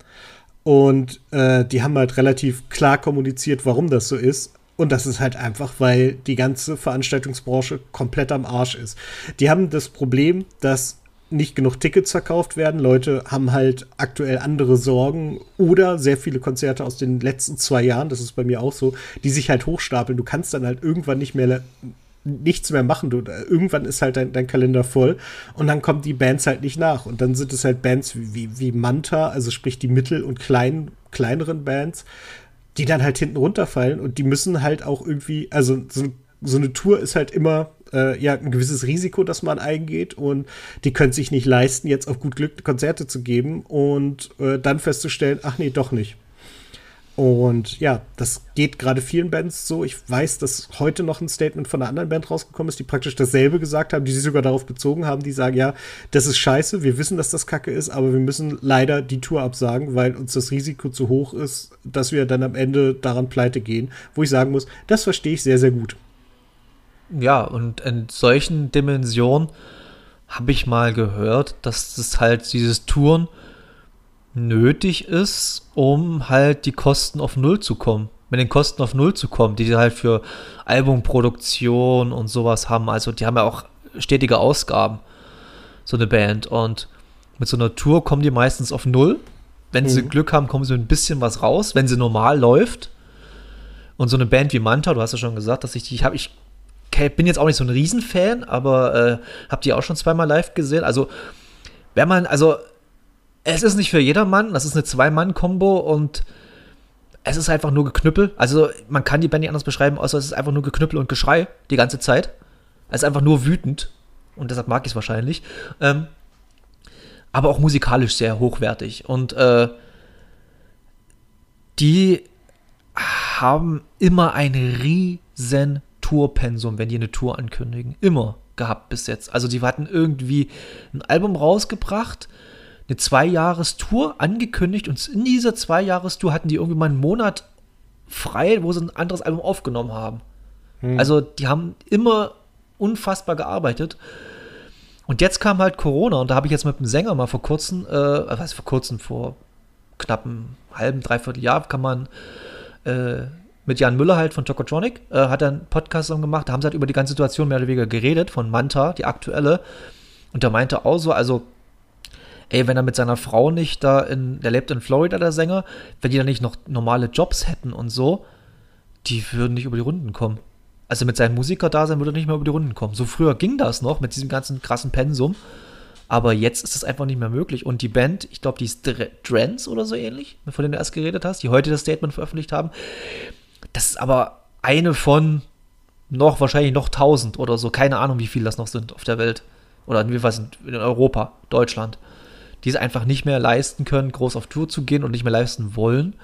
Und äh, die haben halt relativ klar kommuniziert, warum das so ist. Und das ist halt einfach, weil die ganze Veranstaltungsbranche komplett am Arsch ist. Die haben das Problem, dass nicht genug Tickets verkauft werden. Leute haben halt aktuell andere Sorgen oder sehr viele Konzerte aus den letzten zwei Jahren, das ist bei mir auch so, die sich halt hochstapeln. Du kannst dann halt irgendwann nicht mehr nichts mehr machen. Du, irgendwann ist halt dein, dein, Kalender voll und dann kommen die Bands halt nicht nach. Und dann sind es halt Bands wie, wie Manta, also sprich die mittel- und kleinen, kleineren Bands, die dann halt hinten runterfallen und die müssen halt auch irgendwie, also so, so eine Tour ist halt immer äh, ja ein gewisses Risiko, das man eingeht und die können sich nicht leisten, jetzt auf gut Glück Konzerte zu geben und äh, dann festzustellen, ach nee, doch nicht. Und ja, das geht gerade vielen Bands so. Ich weiß, dass heute noch ein Statement von einer anderen Band rausgekommen ist, die praktisch dasselbe gesagt haben, die sich sogar darauf bezogen haben, die sagen, ja, das ist scheiße, wir wissen, dass das Kacke ist, aber wir müssen leider die Tour absagen, weil uns das Risiko zu hoch ist, dass wir dann am Ende daran pleite gehen. Wo ich sagen muss, das verstehe ich sehr, sehr gut. Ja, und in solchen Dimensionen habe ich mal gehört, dass das halt dieses Touren nötig ist, um halt die Kosten auf Null zu kommen. Mit den Kosten auf Null zu kommen, die sie halt für Albumproduktion und sowas haben. Also die haben ja auch stetige Ausgaben, so eine Band. Und mit so einer Tour kommen die meistens auf Null. Wenn mhm. sie Glück haben, kommen sie ein bisschen was raus, wenn sie normal läuft. Und so eine Band wie Manta, du hast ja schon gesagt, dass ich die, ich habe ich bin jetzt auch nicht so ein Riesenfan, aber äh, habt ihr auch schon zweimal live gesehen? Also, wenn man, also, es ist nicht für jedermann, das ist eine Zwei-Mann-Kombo und es ist einfach nur Geknüppel. Also, man kann die Band nicht anders beschreiben, außer es ist einfach nur Geknüppel und Geschrei die ganze Zeit. Es ist einfach nur wütend und deshalb mag ich es wahrscheinlich. Ähm, aber auch musikalisch sehr hochwertig und äh, die haben immer ein riesen Tourpensum, wenn die eine Tour ankündigen. Immer gehabt bis jetzt. Also die hatten irgendwie ein Album rausgebracht, eine Zwei-Jahres-Tour angekündigt und in dieser Zwei-Jahres-Tour hatten die irgendwie mal einen Monat frei, wo sie ein anderes Album aufgenommen haben. Hm. Also die haben immer unfassbar gearbeitet. Und jetzt kam halt Corona und da habe ich jetzt mit dem Sänger mal vor kurzem, äh, was vor kurzem, vor knapp einem halben, dreiviertel Jahr kann man äh, mit Jan Müller halt von Tokotronic, äh, hat er einen Podcast gemacht, da haben sie halt über die ganze Situation mehr oder weniger geredet, von Manta, die aktuelle. Und der meinte auch so, also, ey, wenn er mit seiner Frau nicht da in, der lebt in Florida, der Sänger, wenn die da nicht noch normale Jobs hätten und so, die würden nicht über die Runden kommen. Also mit seinem Musiker da sein würde er nicht mehr über die Runden kommen. So früher ging das noch mit diesem ganzen krassen Pensum. Aber jetzt ist es einfach nicht mehr möglich. Und die Band, ich glaube, die ist Trends oder so ähnlich, von denen du erst geredet hast, die heute das Statement veröffentlicht haben, das ist aber eine von noch wahrscheinlich noch tausend oder so. Keine Ahnung, wie viele das noch sind auf der Welt. Oder was in Europa, Deutschland. Die es einfach nicht mehr leisten können, groß auf Tour zu gehen und nicht mehr leisten wollen.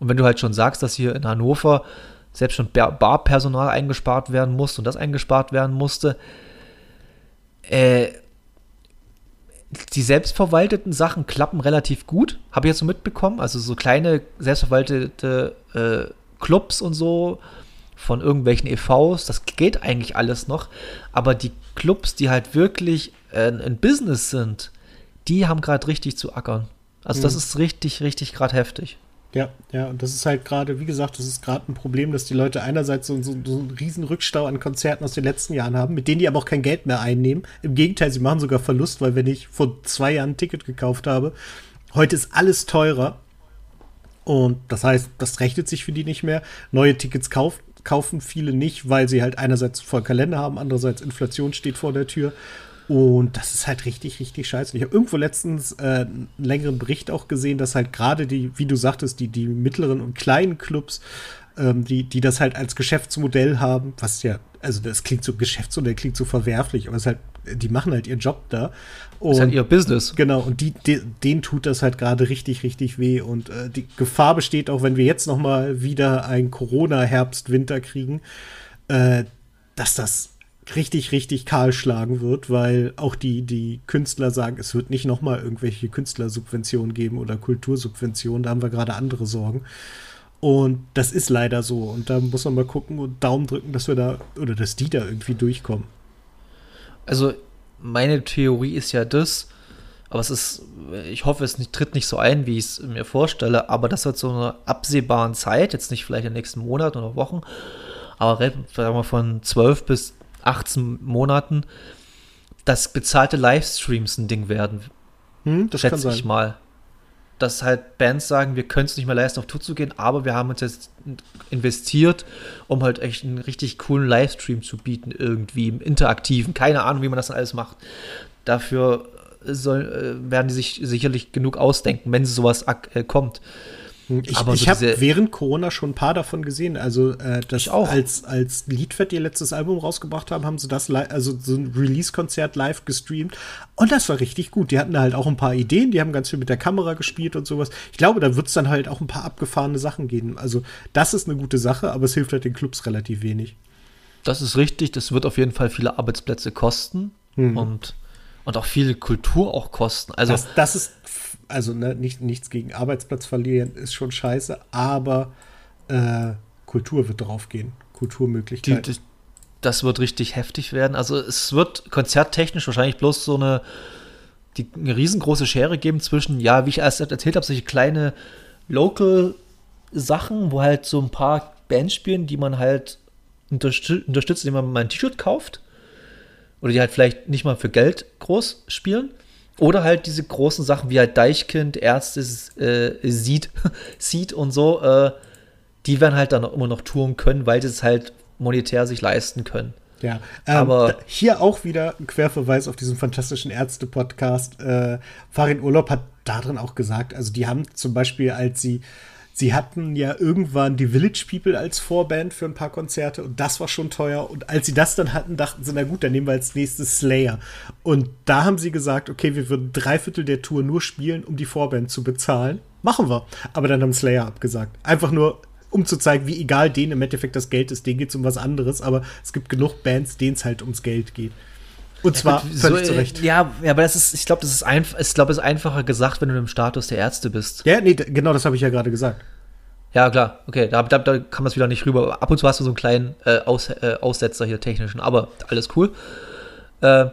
Und wenn du halt schon sagst, dass hier in Hannover selbst schon Barpersonal eingespart werden muss und das eingespart werden musste, äh, die selbstverwalteten Sachen klappen relativ gut, habe ich jetzt so mitbekommen. Also so kleine selbstverwaltete äh, Clubs und so von irgendwelchen EVs, das geht eigentlich alles noch. Aber die Clubs, die halt wirklich äh, ein Business sind, die haben gerade richtig zu ackern. Also mhm. das ist richtig, richtig gerade heftig. Ja, ja, und das ist halt gerade, wie gesagt, das ist gerade ein Problem, dass die Leute einerseits so, so, so, einen riesen Rückstau an Konzerten aus den letzten Jahren haben, mit denen die aber auch kein Geld mehr einnehmen. Im Gegenteil, sie machen sogar Verlust, weil wenn ich vor zwei Jahren ein Ticket gekauft habe, heute ist alles teurer. Und das heißt, das rechnet sich für die nicht mehr. Neue Tickets kauf, kaufen viele nicht, weil sie halt einerseits voll Kalender haben, andererseits Inflation steht vor der Tür. Und das ist halt richtig, richtig scheiße. Ich habe irgendwo letztens äh, einen längeren Bericht auch gesehen, dass halt gerade die, wie du sagtest, die, die mittleren und kleinen Clubs, ähm, die, die das halt als Geschäftsmodell haben, was ja, also das klingt so Geschäftsmodell, klingt so verwerflich, aber es halt, die machen halt ihren Job da. Und, das ist halt ihr Business. Genau, und die, die, denen tut das halt gerade richtig, richtig weh. Und äh, die Gefahr besteht auch, wenn wir jetzt noch mal wieder ein Corona-Herbst-Winter kriegen, äh, dass das richtig, richtig kahl schlagen wird, weil auch die, die Künstler sagen, es wird nicht nochmal irgendwelche Künstlersubventionen geben oder Kultursubventionen, da haben wir gerade andere Sorgen. Und das ist leider so. Und da muss man mal gucken und Daumen drücken, dass wir da, oder dass die da irgendwie durchkommen. Also, meine Theorie ist ja das, aber es ist, ich hoffe, es nicht, tritt nicht so ein, wie ich es mir vorstelle, aber das wird so eine absehbaren Zeit, jetzt nicht vielleicht in den nächsten Monaten oder Wochen, aber sagen wir von 12 bis 18 Monaten, dass bezahlte Livestreams ein Ding werden. Hm, das schätze ich mal. Dass halt Bands sagen, wir können es nicht mehr leisten, auf Tour zu gehen, aber wir haben uns jetzt investiert, um halt echt einen richtig coolen Livestream zu bieten, irgendwie im Interaktiven. Keine Ahnung, wie man das dann alles macht. Dafür soll, äh, werden die sich sicherlich genug ausdenken, wenn sowas äh, kommt. Ich, aber ich so habe während Corona schon ein paar davon gesehen. Also äh, das auch. als als Liedfett ihr letztes Album rausgebracht haben, haben sie das also so ein Release-Konzert live gestreamt und das war richtig gut. Die hatten da halt auch ein paar Ideen, die haben ganz viel mit der Kamera gespielt und sowas. Ich glaube, da wird es dann halt auch ein paar abgefahrene Sachen geben. Also das ist eine gute Sache, aber es hilft halt den Clubs relativ wenig. Das ist richtig. Das wird auf jeden Fall viele Arbeitsplätze kosten mhm. und und auch viel Kultur auch kosten. Also das, das ist also ne, nicht, nichts gegen Arbeitsplatz verlieren ist schon scheiße, aber äh, Kultur wird drauf gehen. Kulturmöglichkeiten. Die, die, das wird richtig heftig werden. Also es wird konzerttechnisch wahrscheinlich bloß so eine, die, eine riesengroße Schere geben zwischen, ja, wie ich erst erzählt habe, solche kleine Local-Sachen, wo halt so ein paar Bands spielen, die man halt unterstützt, unterstützt indem man mal ein T-Shirt kauft. Oder die halt vielleicht nicht mal für Geld groß spielen. Oder halt diese großen Sachen wie halt Deichkind, Ärzte, äh, Seed, Seed und so, äh, die werden halt dann immer noch touren können, weil sie es halt monetär sich leisten können. Ja, ähm, aber hier auch wieder ein Querverweis auf diesen fantastischen Ärzte-Podcast. Äh, Farin Urlaub hat darin auch gesagt, also die haben zum Beispiel, als sie Sie hatten ja irgendwann die Village People als Vorband für ein paar Konzerte und das war schon teuer. Und als sie das dann hatten, dachten sie, na gut, dann nehmen wir als nächstes Slayer. Und da haben sie gesagt, okay, wir würden drei Viertel der Tour nur spielen, um die Vorband zu bezahlen. Machen wir. Aber dann haben Slayer abgesagt. Einfach nur, um zu zeigen, wie egal denen im Endeffekt das Geld ist. Denen geht es um was anderes, aber es gibt genug Bands, denen es halt ums Geld geht. Und zwar ja, völlig so, zurecht. Ja, ja, aber das ist, ich glaube, das ist einfach, ich glaube, es ist einfacher gesagt, wenn du im Status der Ärzte bist. Ja, nee, genau, das habe ich ja gerade gesagt. Ja, klar, okay, da, da, da kann man es wieder nicht rüber. Ab und zu hast du so einen kleinen äh, Aus, äh, Aussetzer hier technischen, aber alles cool. Äh,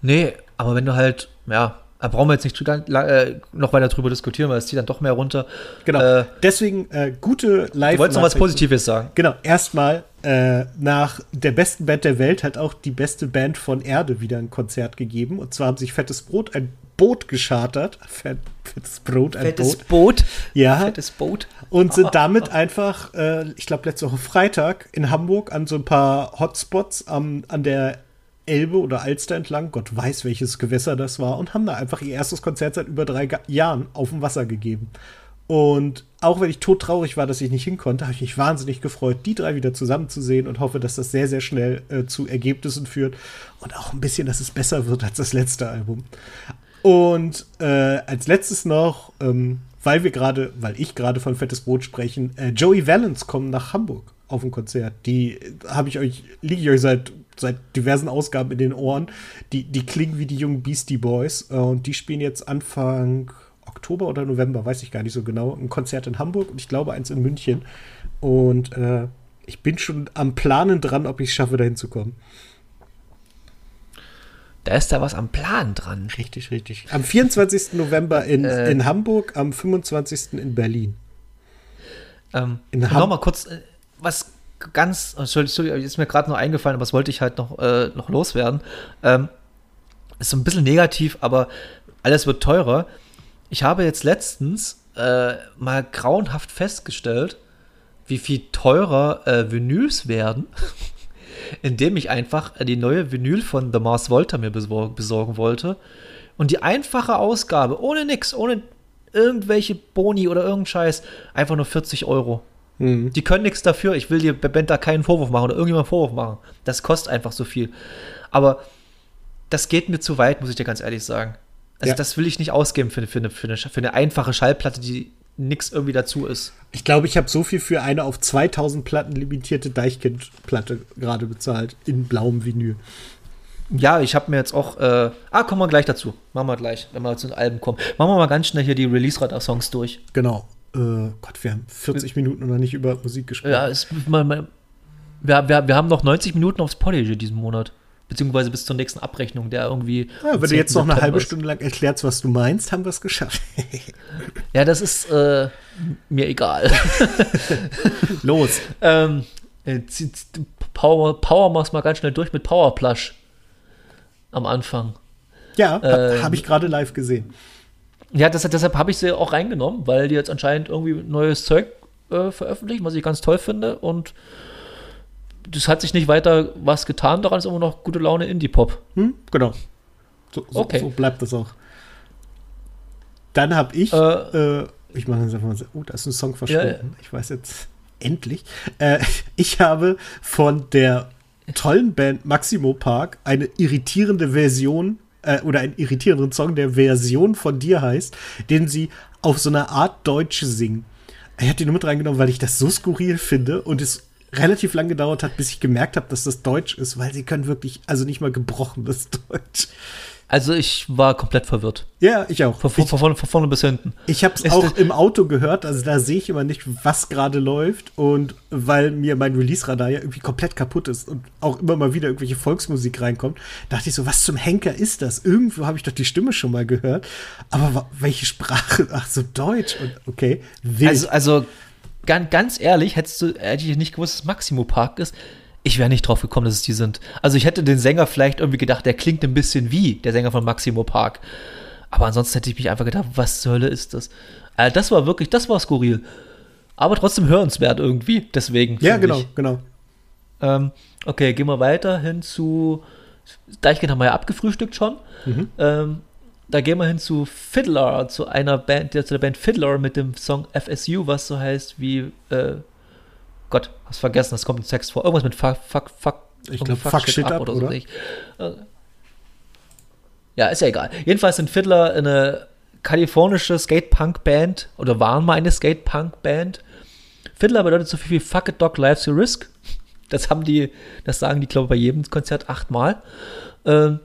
nee, aber wenn du halt, ja, da brauchen wir jetzt nicht äh, noch weiter drüber diskutieren, weil es zieht dann doch mehr runter. Genau. Äh, Deswegen äh, gute Live. Du wolltest noch was Positives sagen. Genau. Erstmal äh, nach der besten Band der Welt hat auch die beste Band von Erde wieder ein Konzert gegeben. Und zwar haben sich Fettes Brot ein Boot geschartert. Fett, fettes Brot, ein fettes Boot. Boot. Ja. Fettes Boot. Und sind damit einfach, äh, ich glaube, letzte Woche Freitag in Hamburg an so ein paar Hotspots am, an der Elbe oder Alster entlang, Gott weiß, welches Gewässer das war, und haben da einfach ihr erstes Konzert seit über drei Jahren auf dem Wasser gegeben. Und auch wenn ich todtraurig war, dass ich nicht hin konnte, habe ich mich wahnsinnig gefreut, die drei wieder zusammenzusehen und hoffe, dass das sehr, sehr schnell äh, zu Ergebnissen führt und auch ein bisschen, dass es besser wird als das letzte Album. Und äh, als letztes noch, ähm, weil wir gerade, weil ich gerade von Fettes Brot sprechen, äh, Joey Valence kommen nach Hamburg auf ein Konzert. Die habe ich euch, liege ich euch seit seit diversen Ausgaben in den Ohren. Die, die klingen wie die jungen Beastie Boys. Äh, und die spielen jetzt Anfang Oktober oder November, weiß ich gar nicht so genau, ein Konzert in Hamburg und ich glaube eins in München. Und äh, ich bin schon am Planen dran, ob ich es schaffe, da hinzukommen. Da ist da was am Plan dran. Richtig, richtig. Am 24. November in, Äh. in Hamburg, am 25. in Berlin. Ähm, In Ham- Nochmal kurz, äh, was ganz, Entschuldigung, ist mir gerade noch eingefallen, aber das wollte ich halt noch, äh, noch loswerden. Ähm, ist so ein bisschen negativ, aber alles wird teurer. Ich habe jetzt letztens äh, mal grauenhaft festgestellt, wie viel teurer äh, Vinyls werden, indem ich einfach äh, die neue Vinyl von The Mars Volta mir besor besorgen wollte. Und die einfache Ausgabe, ohne nix, ohne irgendwelche Boni oder irgendeinen Scheiß, einfach nur 40 Euro. Mhm. Die können nichts dafür. Ich will dir bei Band da keinen Vorwurf machen oder irgendjemand einen Vorwurf machen. Das kostet einfach so viel. Aber das geht mir zu weit, muss ich dir ganz ehrlich sagen. Also Ja. das will ich nicht ausgeben für, eine- für, eine, für, eine, für eine einfache Schallplatte, die nichts irgendwie dazu ist. Ich glaube, ich habe so viel für eine auf 2000 Platten limitierte Deichkind-Platte gerade bezahlt. In blauem Vinyl. Ja, ich habe mir jetzt auch. Äh, ah, kommen wir gleich dazu. Machen wir gleich, wenn wir zu den Alben kommen. Machen wir mal ganz schnell hier die Release-Radar-Songs durch. Genau. Äh, Gott, wir haben 40 Minuten noch nicht über Musik gesprochen. Ja, ist, mal, mal, wir, wir, wir haben noch 90 Minuten aufs Podigy diesen Monat. Beziehungsweise bis zur nächsten Abrechnung, der irgendwie. Ja, wenn du jetzt 10. noch eine halbe ist. Stunde lang erklärst, was du meinst, haben wir es geschafft. Ja, das ist äh, mir egal. Los. ähm, äh, Power, Power mach's mal ganz schnell durch mit Power Plush. Am Anfang. Ja, Ähm, habe ich gerade live gesehen. Ja, das, deshalb habe ich sie auch reingenommen, weil die jetzt anscheinend irgendwie neues Zeug äh, veröffentlichen, was ich ganz toll finde. Und das hat sich nicht weiter was getan, daran ist immer noch gute Laune Indie-Pop. Hm? Genau. So, so, Okay. so bleibt das auch. Dann habe ich, Äh, äh, ich mache jetzt einfach mal, so- oh, da ist ein Song verschwunden. Ja, ja. Ich weiß jetzt endlich. Äh, ich habe von der tollen Band Maximo Park eine irritierende Version äh, oder einen irritierenden Song, der Version von dir heißt, den sie auf so eine Art Deutsch singen. Ich habe den nur mit reingenommen, weil ich das so skurril finde und es relativ lang gedauert hat, bis ich gemerkt habe, dass das Deutsch ist, weil sie können wirklich, also nicht mal gebrochenes Deutsch. Also ich war komplett verwirrt. Ja, ich auch. Von, Ich, von, vorne, von vorne bis hinten. ich habe es auch im Auto gehört, also da sehe ich immer nicht, was gerade läuft. Und weil mir mein Release-Radar ja irgendwie komplett kaputt ist und auch immer mal wieder irgendwelche Volksmusik reinkommt, dachte ich so, was zum Henker ist das? Irgendwo habe ich doch die Stimme schon mal gehört. Aber welche Sprache? Ach so, Deutsch. Und okay, wild. Also, also ganz, ganz ehrlich, hättest du, hätte ich nicht gewusst, dass Maximo Park ist, ich wäre nicht drauf gekommen, dass es die sind. Also ich hätte den Sänger vielleicht irgendwie gedacht, der klingt ein bisschen wie der Sänger von Maximo Park. Aber ansonsten hätte ich mich einfach gedacht, was zur Hölle ist das? Also das war wirklich, das war skurril. Aber trotzdem hörenswert irgendwie, deswegen. ja, genau, ich. genau. Ähm, okay, gehen wir weiter hin zu. Deichkind haben wir ja abgefrühstückt schon. Mhm. Ähm, da gehen wir hin zu Fiddler, zu einer Band, der, zu der Band Fiddler mit dem Song FSU, was so heißt wie. Äh, Gott, hast vergessen, das kommt im Text vor. Irgendwas mit Fuck, Fuck, Fuck. Ich irgendwie glaub, Fuck Shit Up, so. oder? Ich, äh, ja, ist ja egal. Jedenfalls sind Fiddler eine kalifornische Skate-Punk-Band oder waren mal eine Skate-Punk-Band. Fiddler bedeutet so viel wie Fuck it, Dog, Life's a Risk. Das haben die, das sagen die, glaube ich, bei jedem Konzert achtmal. Ähm,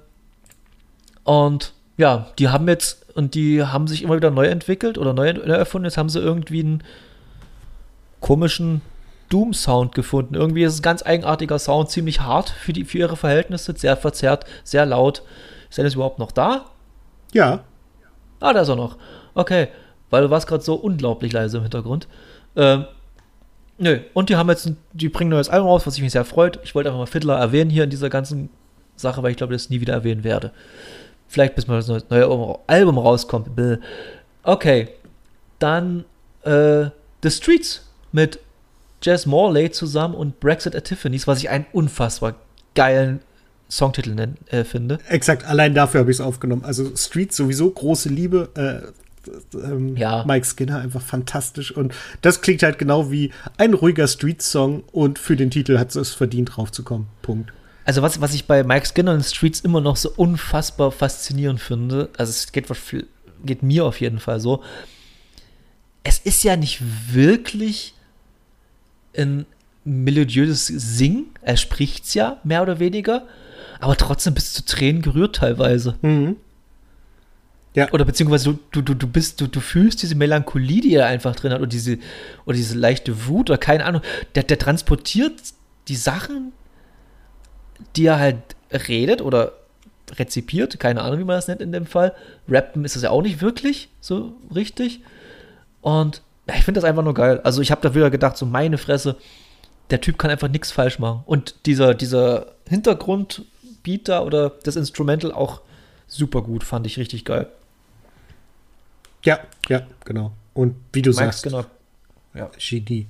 und ja, die haben jetzt, und die haben sich immer wieder neu entwickelt oder neu erfunden. Jetzt haben sie irgendwie einen komischen Doom-Sound gefunden. Irgendwie ist es ein ganz eigenartiger Sound, ziemlich hart für, die, für ihre Verhältnisse, sehr verzerrt, sehr laut. Ist Dennis überhaupt noch da? Ja, Ah, da ist er noch. Okay, weil du warst gerade so unglaublich leise im Hintergrund. Ähm, nö, und die haben jetzt, ein- die bringen ein neues Album raus, was mich sehr freut. Ich wollte einfach mal Fiddler erwähnen hier in dieser ganzen Sache, weil ich glaube, das nie wieder erwähnen werde. Vielleicht bis mal das neue- Album rauskommt. Okay, dann äh, The Streets mit Jazz Morley zusammen und Brexit at Tiffany's, was ich einen unfassbar geilen Songtitel nenn, äh, finde. exakt. Allein dafür habe ich es aufgenommen. Also Street sowieso große Liebe. Äh, ähm, Ja. Mike Skinner einfach fantastisch. Und das klingt halt genau wie ein ruhiger Street-Song. Und für den Titel hat es verdient, draufzukommen. Punkt. Also was, was ich bei Mike Skinner und Streets immer noch so unfassbar faszinierend finde, also es geht, geht mir auf jeden Fall so, es ist ja nicht wirklich ein melodiöses Singen. Er spricht's ja, mehr oder weniger. Aber trotzdem bist du zu Tränen gerührt teilweise. Mhm. Ja. Oder beziehungsweise du, du, du bist, du, du fühlst diese Melancholie, die er einfach drin hat, oder diese, oder diese leichte Wut, oder keine Ahnung. Der, der transportiert die Sachen, die er halt redet oder rezipiert, keine Ahnung, wie man das nennt in dem Fall. Rappen ist es ja auch nicht wirklich so richtig. Und ja, ich finde das einfach nur geil. Also ich habe da wieder gedacht, so meine Fresse, der Typ kann einfach nichts falsch machen. Und dieser, dieser Hintergrundbeat da oder das Instrumental auch super gut, fand ich richtig geil. Ja, ja, genau. Und wie du Meinst, sagst, genau. ja. Genie.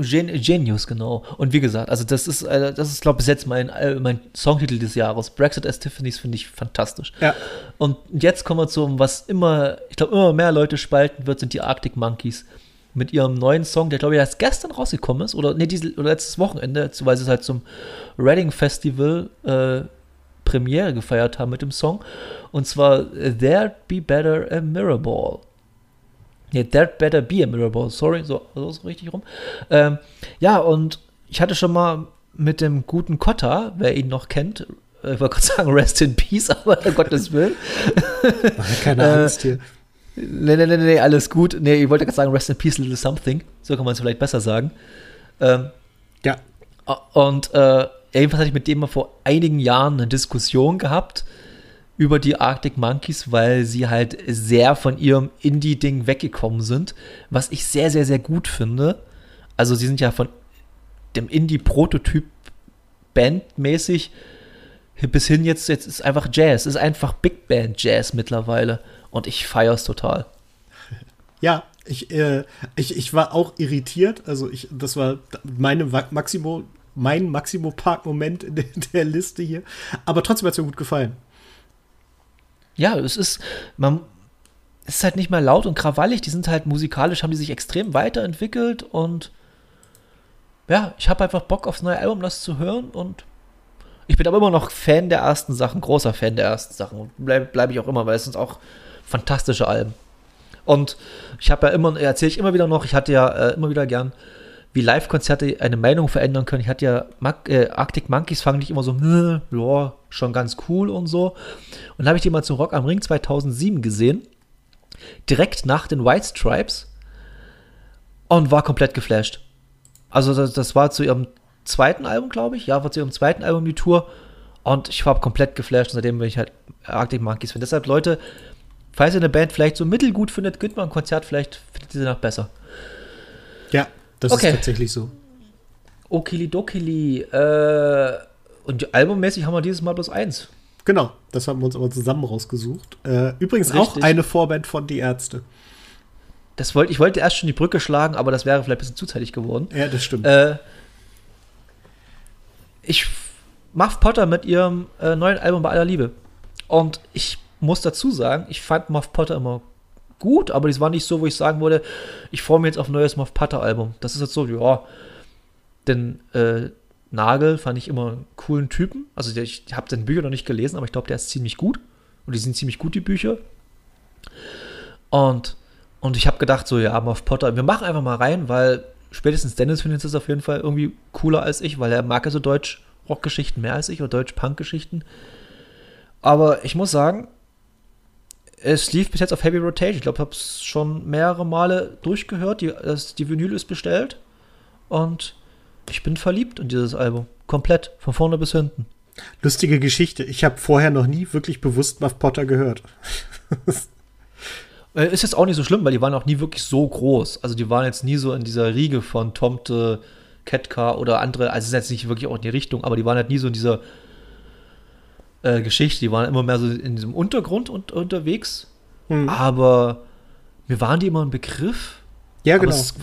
Gen Genius, genau. Und wie gesagt, also das ist, äh, das ist, glaube ich, bis jetzt mein, äh, mein Songtitel des Jahres. Brexit as Tiffany's finde ich fantastisch. Ja. Und jetzt kommen wir zu, was immer, ich glaube, immer mehr Leute spalten wird, sind die Arctic Monkeys. Mit ihrem neuen Song, der glaube ich erst gestern rausgekommen ist, oder nee, diese, oder letztes Wochenende, weil sie es halt zum Reading Festival äh, Premiere gefeiert haben mit dem Song. Und zwar There'd Be Better a Mirror Ball. Nee, There'd Better Be a Mirror Ball, sorry, so, so ist richtig rum. Ähm, ja, und ich hatte schon mal mit dem guten Kotta, wer ihn noch kennt, äh, ich wollte gerade sagen Rest in Peace, aber um Gottes Willen. Keine Äh, Angst hier. Nee, nee, nee, nee, alles gut. Nee, ich wollte gerade sagen Rest in Peace, Little Something. So kann man es vielleicht besser sagen. Ähm, Ja. und äh, jedenfalls hatte ich mit dem mal vor einigen Jahren eine Diskussion gehabt über die Arctic Monkeys, weil sie halt sehr von ihrem Indie-Ding weggekommen sind, was ich sehr, sehr, sehr gut finde. Also sie sind ja von dem Indie-Prototyp bandmäßig bis hin jetzt, jetzt ist einfach Jazz, ist einfach Big Band Jazz mittlerweile und ich feiere es total. Ja, ich, äh, ich, ich war auch irritiert. Also ich, das war meine Maximo, mein Maximo Park-Moment in der, der Liste hier. Aber trotzdem hat es mir gut gefallen. Ja, es ist, man, ist halt nicht mehr laut und krawallig, die sind halt musikalisch, haben die sich extrem weiterentwickelt und ja, ich habe einfach Bock aufs neue Album, das zu hören und ich bin aber immer noch Fan der ersten Sachen, großer Fan der ersten Sachen und bleibe bleib ich auch immer, weil es sind auch fantastische Alben. Und ich habe ja immer, erzähle ich immer wieder noch, ich hatte ja äh, immer wieder gern, wie Live-Konzerte eine Meinung verändern können. Ich hatte ja äh, Arctic Monkeys fangen nicht immer so, "Hm, ja, schon ganz cool und so. Und habe ich die mal zu Rock am Ring 2007 gesehen, direkt nach den White Stripes und war komplett geflasht. Also das, das war zu ihrem zweiten Album, glaube ich. Ja, war zu ihrem zweiten Album die Tour. Und ich war komplett geflasht. Und seitdem bin ich halt Arctic Monkeys Fan. Deshalb, Leute, falls ihr eine Band vielleicht so mittelgut findet, geht mal ein Konzert, vielleicht findet ihr sie noch besser. Ja, das Okay. ist tatsächlich so. Okilidokili. Äh, und albummäßig haben wir dieses Mal bloß eins. Genau, das haben wir uns aber zusammen rausgesucht. Äh, übrigens auch Richtig. eine Vorband von Die Ärzte. Das wollte, ich wollte erst schon die Brücke schlagen, aber das wäre vielleicht ein bisschen zuzeitig geworden. Ja, das stimmt. Äh, ich Muff Potter mit ihrem äh, neuen Album bei aller Liebe. Und ich muss dazu sagen, ich fand Muff Potter immer gut, aber das war nicht so, wo ich sagen würde, ich freue mich jetzt auf ein neues Muff Potter Album. Das ist jetzt so, ja, denn äh, Nagel fand ich immer einen coolen Typen. Also ich habe seine Bücher noch nicht gelesen, aber ich glaube, der ist ziemlich gut. Und die sind ziemlich gut, die Bücher. Und, und ich habe gedacht, so, ja, Muff Potter, wir machen einfach mal rein, weil spätestens Dennis findet es auf jeden Fall irgendwie cooler als ich, weil er mag ja so Deutsch-Rock-Geschichten mehr als ich oder Deutsch-Punk-Geschichten. Aber ich muss sagen, es lief bis jetzt auf Heavy Rotation. Ich glaube, ich habe es schon mehrere Male durchgehört. Die, das, die Vinyl ist bestellt. Und ich bin verliebt in dieses Album. Komplett, von vorne bis hinten. Lustige Geschichte. Ich habe vorher noch nie wirklich bewusst Muff Potter gehört. Äh, Ist jetzt auch nicht so schlimm, weil die waren auch nie wirklich so groß. Also die waren jetzt nie so in dieser Riege von Tomte, Ketka oder andere. Also es ist jetzt nicht wirklich auch in die Richtung, aber die waren halt nie so in dieser äh, Geschichte. Die waren immer mehr so in diesem Untergrund und, unterwegs. Hm. Aber mir waren die immer ein Begriff. Ja, genau. es,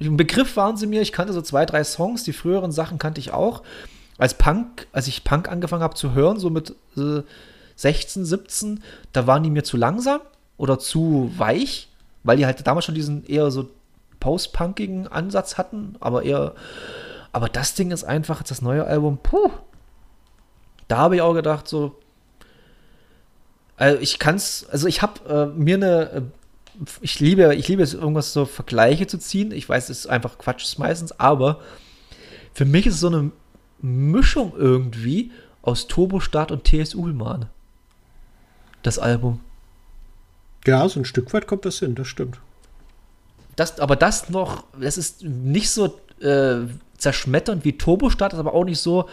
ein Begriff waren sie mir. Ich kannte so zwei, drei Songs. Die früheren Sachen kannte ich auch. Als Punk, als ich Punk angefangen habe zu hören, so mit äh, 16, 17, da waren die mir zu langsam oder zu weich, weil die halt damals schon diesen eher so post-punkigen Ansatz hatten, aber eher. Aber das Ding ist einfach, das neue Album, puh. Da habe ich auch gedacht, so. Also ich kann's, also ich habe äh, mir eine äh, ich liebe, ich liebe es, irgendwas so Vergleiche zu ziehen. Ich weiß, es ist einfach Quatsch ist meistens, aber für mich ist es so eine Mischung irgendwie aus Turbostart und TS Ullmann. Das Album. Ja, so ein Stück weit kommt das hin, das stimmt. Das, aber das noch, das ist nicht so äh, zerschmetternd wie Turbostart, ist aber auch nicht so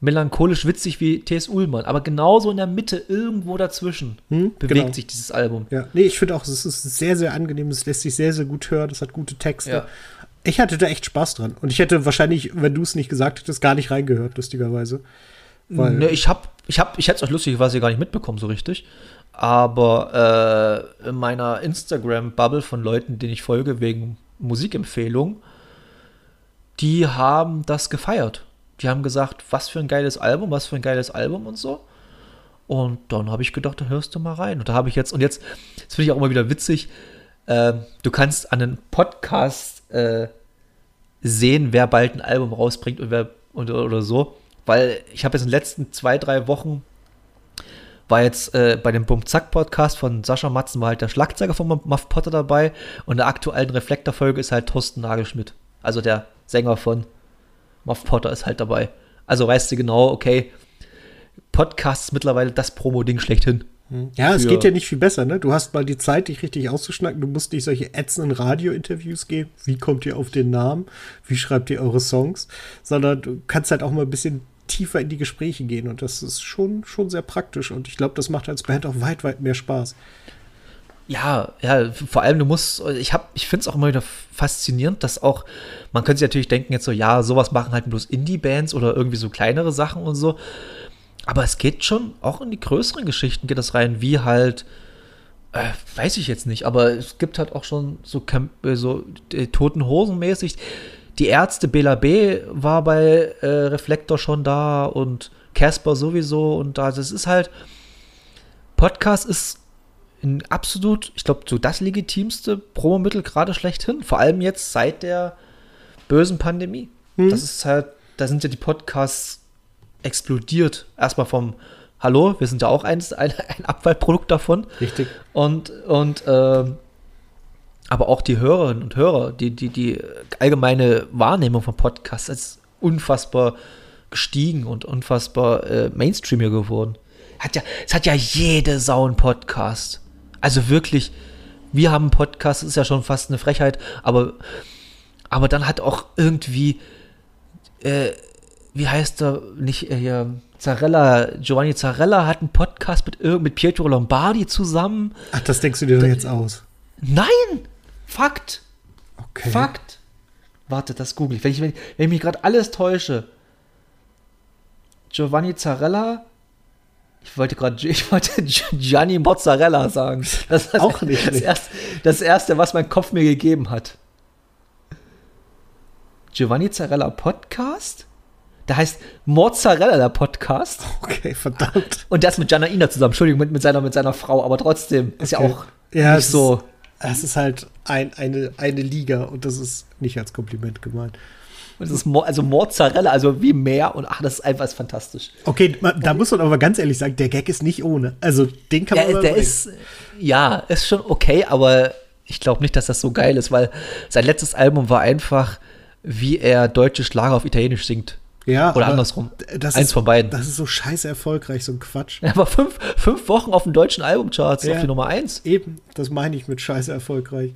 melancholisch witzig wie T.S. Ullmann. Aber genauso in der Mitte, irgendwo dazwischen, Hm, bewegt genau. sich dieses Album. Ja, nee, ich finde auch, es ist sehr, sehr angenehm, es lässt sich sehr, sehr gut hören, es hat gute Texte. Ja. Ich hatte da echt Spaß dran. Und ich hätte wahrscheinlich, wenn du es nicht gesagt hättest, gar nicht reingehört, lustigerweise. Weil, Ne, ich hab, ich hab, ich hätte es euch lustigerweise gar nicht mitbekommen, so richtig. Aber äh, in meiner Instagram-Bubble von Leuten, denen ich folge, wegen Musikempfehlungen, die haben das gefeiert. Die haben gesagt, was für ein geiles Album, was für ein geiles Album und so. Und dann habe ich gedacht, da hörst du mal rein. Und da habe ich jetzt, und jetzt, das finde ich auch immer wieder witzig, äh, du kannst an einem Podcast äh, sehen, wer bald ein Album rausbringt und wer und, oder so. Weil ich habe jetzt in den letzten zwei, drei Wochen war jetzt äh, bei dem Bum Zack Podcast von Sascha Matzen war halt der Schlagzeuger von Muff Potter dabei und in der aktuellen Reflektorfolge ist halt Thorsten Nagelschmidt. Also der Sänger von Muff Potter ist halt dabei. Also weißt du genau, okay, Podcast ist mittlerweile das Promo-Ding schlechthin. ja, es geht ja nicht viel besser, ne? Du hast mal die Zeit, dich richtig auszuschnacken. Du musst nicht solche ätzenden Radio-Interviews geben. Wie kommt ihr auf den Namen? Wie schreibt ihr eure Songs? Sondern du kannst halt auch mal ein bisschen tiefer in die Gespräche gehen. Und das ist schon, schon sehr praktisch. Und ich glaube, das macht als Band auch weit, weit mehr Spaß. Ja, ja, vor allem du musst, ich hab, ich finde es auch immer wieder faszinierend, dass auch, man könnte sich natürlich denken jetzt so, ja, sowas machen halt bloß Indie-Bands oder irgendwie so kleinere Sachen und so. Aber es geht schon, auch in die größeren Geschichten geht das rein, wie halt, äh, weiß ich jetzt nicht, aber es gibt halt auch schon so, Camp, äh, so äh, Toten Hosen mäßig. Die Ärzte, Bela B. war bei äh, Reflektor schon da und Casper sowieso und da, das ist halt, Podcast ist ein absolut, ich glaube, so das legitimste Promomittel gerade schlechthin. Vor allem jetzt seit der bösen Pandemie. Das ist halt, da sind ja die Podcasts explodiert. Erstmal vom Hallo, wir sind ja auch eins, ein, ein Abfallprodukt davon. Richtig. Und, und ähm, aber auch die Hörerinnen und Hörer, die, die, die allgemeine Wahrnehmung von Podcasts ist unfassbar gestiegen und unfassbar äh, mainstreamiger geworden. Hat ja, es hat ja jede Sau einen Podcast. Also wirklich, wir haben einen Podcast, das ist ja schon fast eine Frechheit, aber, aber dann hat auch irgendwie, äh, wie heißt er, nicht äh, hier, Zarella, Giovanni Zarella hat einen Podcast mit, mit Pietro Lombardi zusammen. Ach, das denkst du dir doch jetzt aus. Nein! Fakt! Okay. Fakt! Warte, das google ich. Wenn ich, wenn ich, wenn ich mich gerade alles täusche. Giovanni Zarella. Ich wollte gerade, ich wollte Gi- Gianni Mozzarella sagen. Das ist Auch nicht das, erste, das erste, was mein Kopf mir gegeben hat. Giovanni Zarella Podcast? Der heißt Mozzarella, der Podcast. Okay, verdammt. Und der ist mit Gianna Ina zusammen. Entschuldigung, mit, mit, seiner, mit seiner Frau. Aber trotzdem ist ja Okay. auch Ja, nicht es so. Es ist halt ein, eine, eine Liga und das ist nicht als Kompliment gemeint. Das ist Mo also Mozzarella, also wie mehr und ach, das ist einfach fantastisch. Okay, da muss man aber ganz ehrlich sagen, der Gag ist nicht ohne. Also den kann man Der, der ist, ja, ist schon okay, aber ich glaube nicht, dass das so geil ist, weil sein letztes Album war einfach, wie er deutsche Schlager auf Italienisch singt. ja, oder aber andersrum. Das Eins ist, von beiden. Das ist so scheiße erfolgreich, so ein Quatsch. Er war fünf, fünf Wochen auf dem deutschen Albumcharts Ja. auf die Nummer eins. Eben, das meine ich mit scheiße erfolgreich.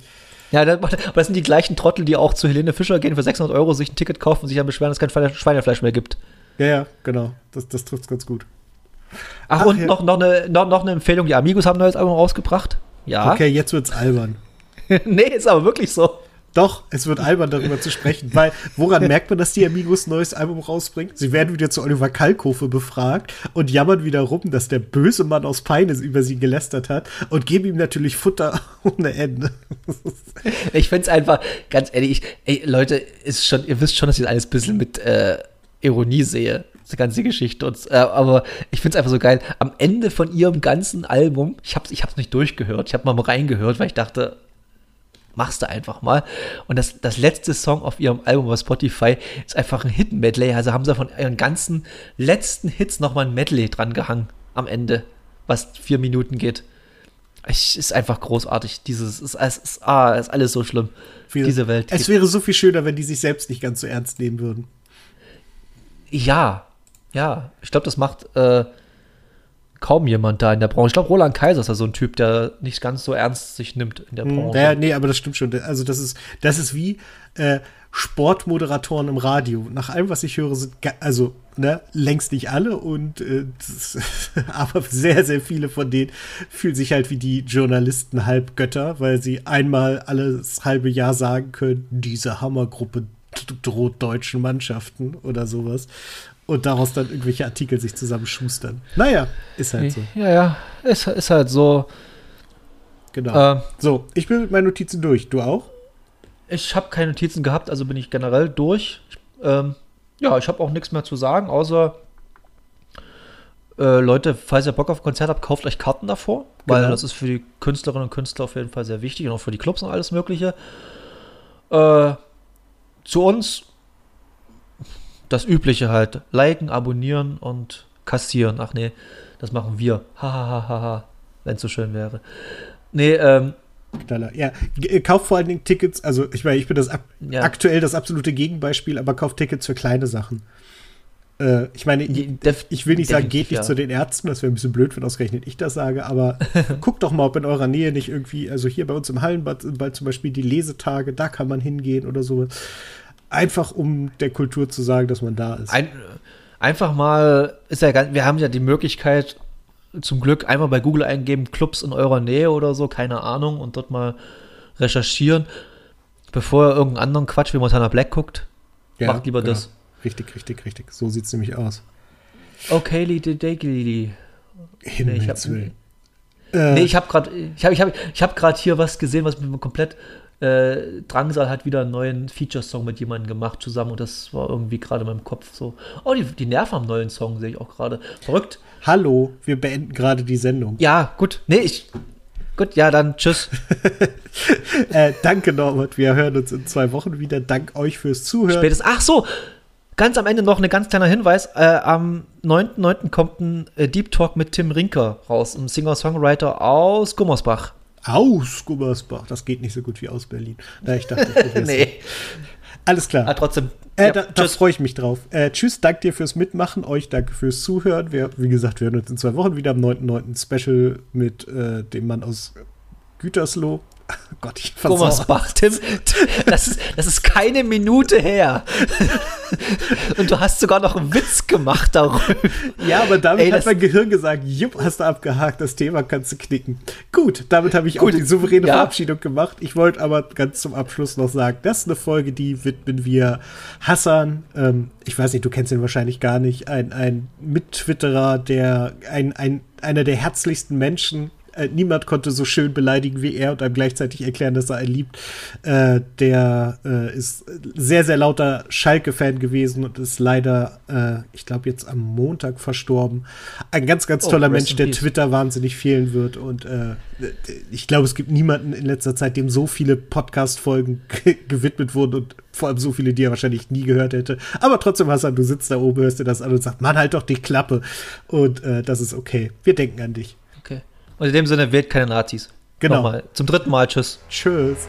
Ja, das, aber das sind die gleichen Trottel, die auch zu Helene Fischer gehen, für 600 Euro sich ein Ticket kaufen und sich dann beschweren, dass es kein Schweine- Schweinefleisch mehr gibt. Ja, ja, genau. Das, das trifft ganz gut. Ach, Ach, und ja. noch, noch, eine, noch, noch eine Empfehlung, die Amigos haben ein neues Album rausgebracht. Ja. Okay, jetzt wird's albern. nee, ist aber wirklich so. Doch, es wird albern, darüber zu sprechen, weil woran merkt man, dass die Amigos neues Album rausbringen? Sie werden wieder zu Oliver Kalkofe befragt und jammern wieder rum, dass der böse Mann aus Peine über sie gelästert hat und geben ihm natürlich Futter ohne Ende. Ich finde es einfach, ganz ehrlich, ich, ey, Leute, ist schon, ihr wisst schon, dass ich das alles ein bisschen mit äh, Ironie sehe, die ganze Geschichte. Und, äh, aber ich finde es einfach so geil. Am Ende von ihrem ganzen Album, ich habe es ich hab's nicht durchgehört, ich habe mal reingehört, weil ich dachte, machst du einfach mal. Und das, das letzte Song auf ihrem Album auf Spotify ist einfach ein Hit-Medley. Also haben sie von ihren ganzen letzten Hits nochmal ein Medley dran gehangen am Ende, was vier Minuten geht. Es ist einfach großartig. Dieses ist, es ist, ah, ist alles so schlimm. Wie- Diese Welt. Es wäre so viel schöner, wenn die sich selbst nicht ganz so ernst nehmen würden. Ja, ja. Ich glaube, das macht äh, kaum jemand da in der Branche. Ich glaube, Roland Kaiser ist ja so ein Typ, der nicht ganz so ernst sich nimmt in der Branche. Ja, nee, aber das stimmt schon. Also das ist, das ist wie äh, Sportmoderatoren im Radio. Nach allem, was ich höre, sind also ne, längst nicht alle und äh, das, aber sehr, sehr viele von denen fühlen sich halt wie die Journalisten Halbgötter, weil sie einmal alles halbe Jahr sagen können, diese Hammergruppe droht deutschen Mannschaften oder sowas. Und daraus dann irgendwelche Artikel sich zusammenschustern. Naja, ist halt so. Ja, ja. Ist, ist halt so. Genau. Äh, So, ich bin mit meinen Notizen durch. Du auch? Ich habe keine Notizen gehabt, also bin ich generell durch. Ich, ähm, ja, ich habe auch nichts mehr zu sagen, außer äh, Leute, falls ihr Bock auf ein Konzert habt, kauft euch Karten davor, weil Genau. das ist für die Künstlerinnen und Künstler auf jeden Fall sehr wichtig und auch für die Clubs und alles Mögliche. Äh, zu uns das Übliche halt. Liken, abonnieren und kassieren. Ach nee, das machen wir. Hahaha, wenn es so schön wäre. Nee, ähm, Knaller. Ja, äh, kauft vor allen Dingen Tickets. Also, ich meine, ich bin das Ja. aktuell das absolute Gegenbeispiel, aber kauft Tickets für kleine Sachen. Äh, ich meine, def- ich will nicht sagen, geht nicht ja. zu den Ärzten, das wäre ein bisschen blöd, wenn ausgerechnet ich das sage, aber guckt doch mal, ob in eurer Nähe nicht irgendwie, also hier bei uns im Hallenbad sind bald zum Beispiel die Lesetage, da kann man hingehen oder sowas. Einfach um der Kultur zu sagen, dass man da ist. Ein, einfach mal, ist ja ganz, wir haben ja die Möglichkeit, zum Glück einmal bei Google eingeben, Clubs in eurer Nähe oder so, keine Ahnung, und dort mal recherchieren, bevor ihr irgendeinen anderen Quatsch wie Montana Black guckt. Ja, macht lieber genau. das. Richtig, richtig, richtig. So sieht es nämlich aus. Okay, Lady Daily. Himmels ich hab- Willen. Äh, Nee, ich habe gerade ich hab, ich hab, ich hab hier was gesehen, was mir komplett äh, Drangsal hat wieder einen neuen Feature-Song mit jemandem gemacht zusammen und das war irgendwie gerade in meinem Kopf so. Oh, die, die Nerven am neuen Song sehe ich auch gerade. Verrückt. Hallo, wir beenden gerade die Sendung. Ja, gut. Nee, ich. Gut, ja, dann tschüss. Äh, danke, Norbert. Wir hören uns in zwei Wochen wieder. Dank euch fürs Zuhören. Spätestens. Ach so, ganz am Ende noch ein ganz kleiner Hinweis. Äh, am 9.9. kommt ein äh, Deep Talk mit Tim Rinker raus, ein Singer-Songwriter aus Gummersbach. Aus Gummersbach. Das geht nicht so gut wie aus Berlin. Da ich dachte, ich nee, Alles klar. ah, trotzdem. Äh, Ja, da da freue ich mich drauf. Äh, tschüss, danke dir fürs Mitmachen, euch danke fürs Zuhören. Wir, wie gesagt, wir hören uns in zwei Wochen wieder am 9.9. Special mit äh, dem Mann aus Gütersloh. Gott, ich. Gummersbach, Tim, das ist, das ist keine Minute her. Und du hast sogar noch einen Witz gemacht darüber. Ja, aber damit Ey, hat mein Gehirn gesagt, jupp, hast du abgehakt, das Thema kannst du knicken. Gut, damit habe ich Gut, auch die souveräne ja. Verabschiedung gemacht. Ich wollte aber ganz zum Abschluss noch sagen, das ist eine Folge, die widmen wir Hassan. Ähm, ich weiß nicht, du kennst ihn wahrscheinlich gar nicht. Ein, ein Mittwitterer, der ein, ein, einer der herzlichsten Menschen. Äh, niemand konnte so schön beleidigen wie er und einem gleichzeitig erklären, dass er einen liebt. Äh, der äh, ist sehr, sehr lauter Schalke-Fan gewesen und ist leider, äh, ich glaube, jetzt am Montag verstorben. Ein ganz, ganz Oh, toller rest Mensch, der. Twitter wahnsinnig fehlen wird. Und äh, ich glaube, es gibt niemanden in letzter Zeit, dem so viele Podcast-Folgen ge- gewidmet wurden und vor allem so viele, die er wahrscheinlich nie gehört hätte. Aber trotzdem, Hassan, du sitzt da oben, hörst dir das an und sagst, Mann, halt doch die Klappe. Und äh, das ist okay. Wir denken an dich. Und in dem Sinne, wählt keine Nazis. Genau. Nochmal. Zum dritten Mal, tschüss. Tschüss.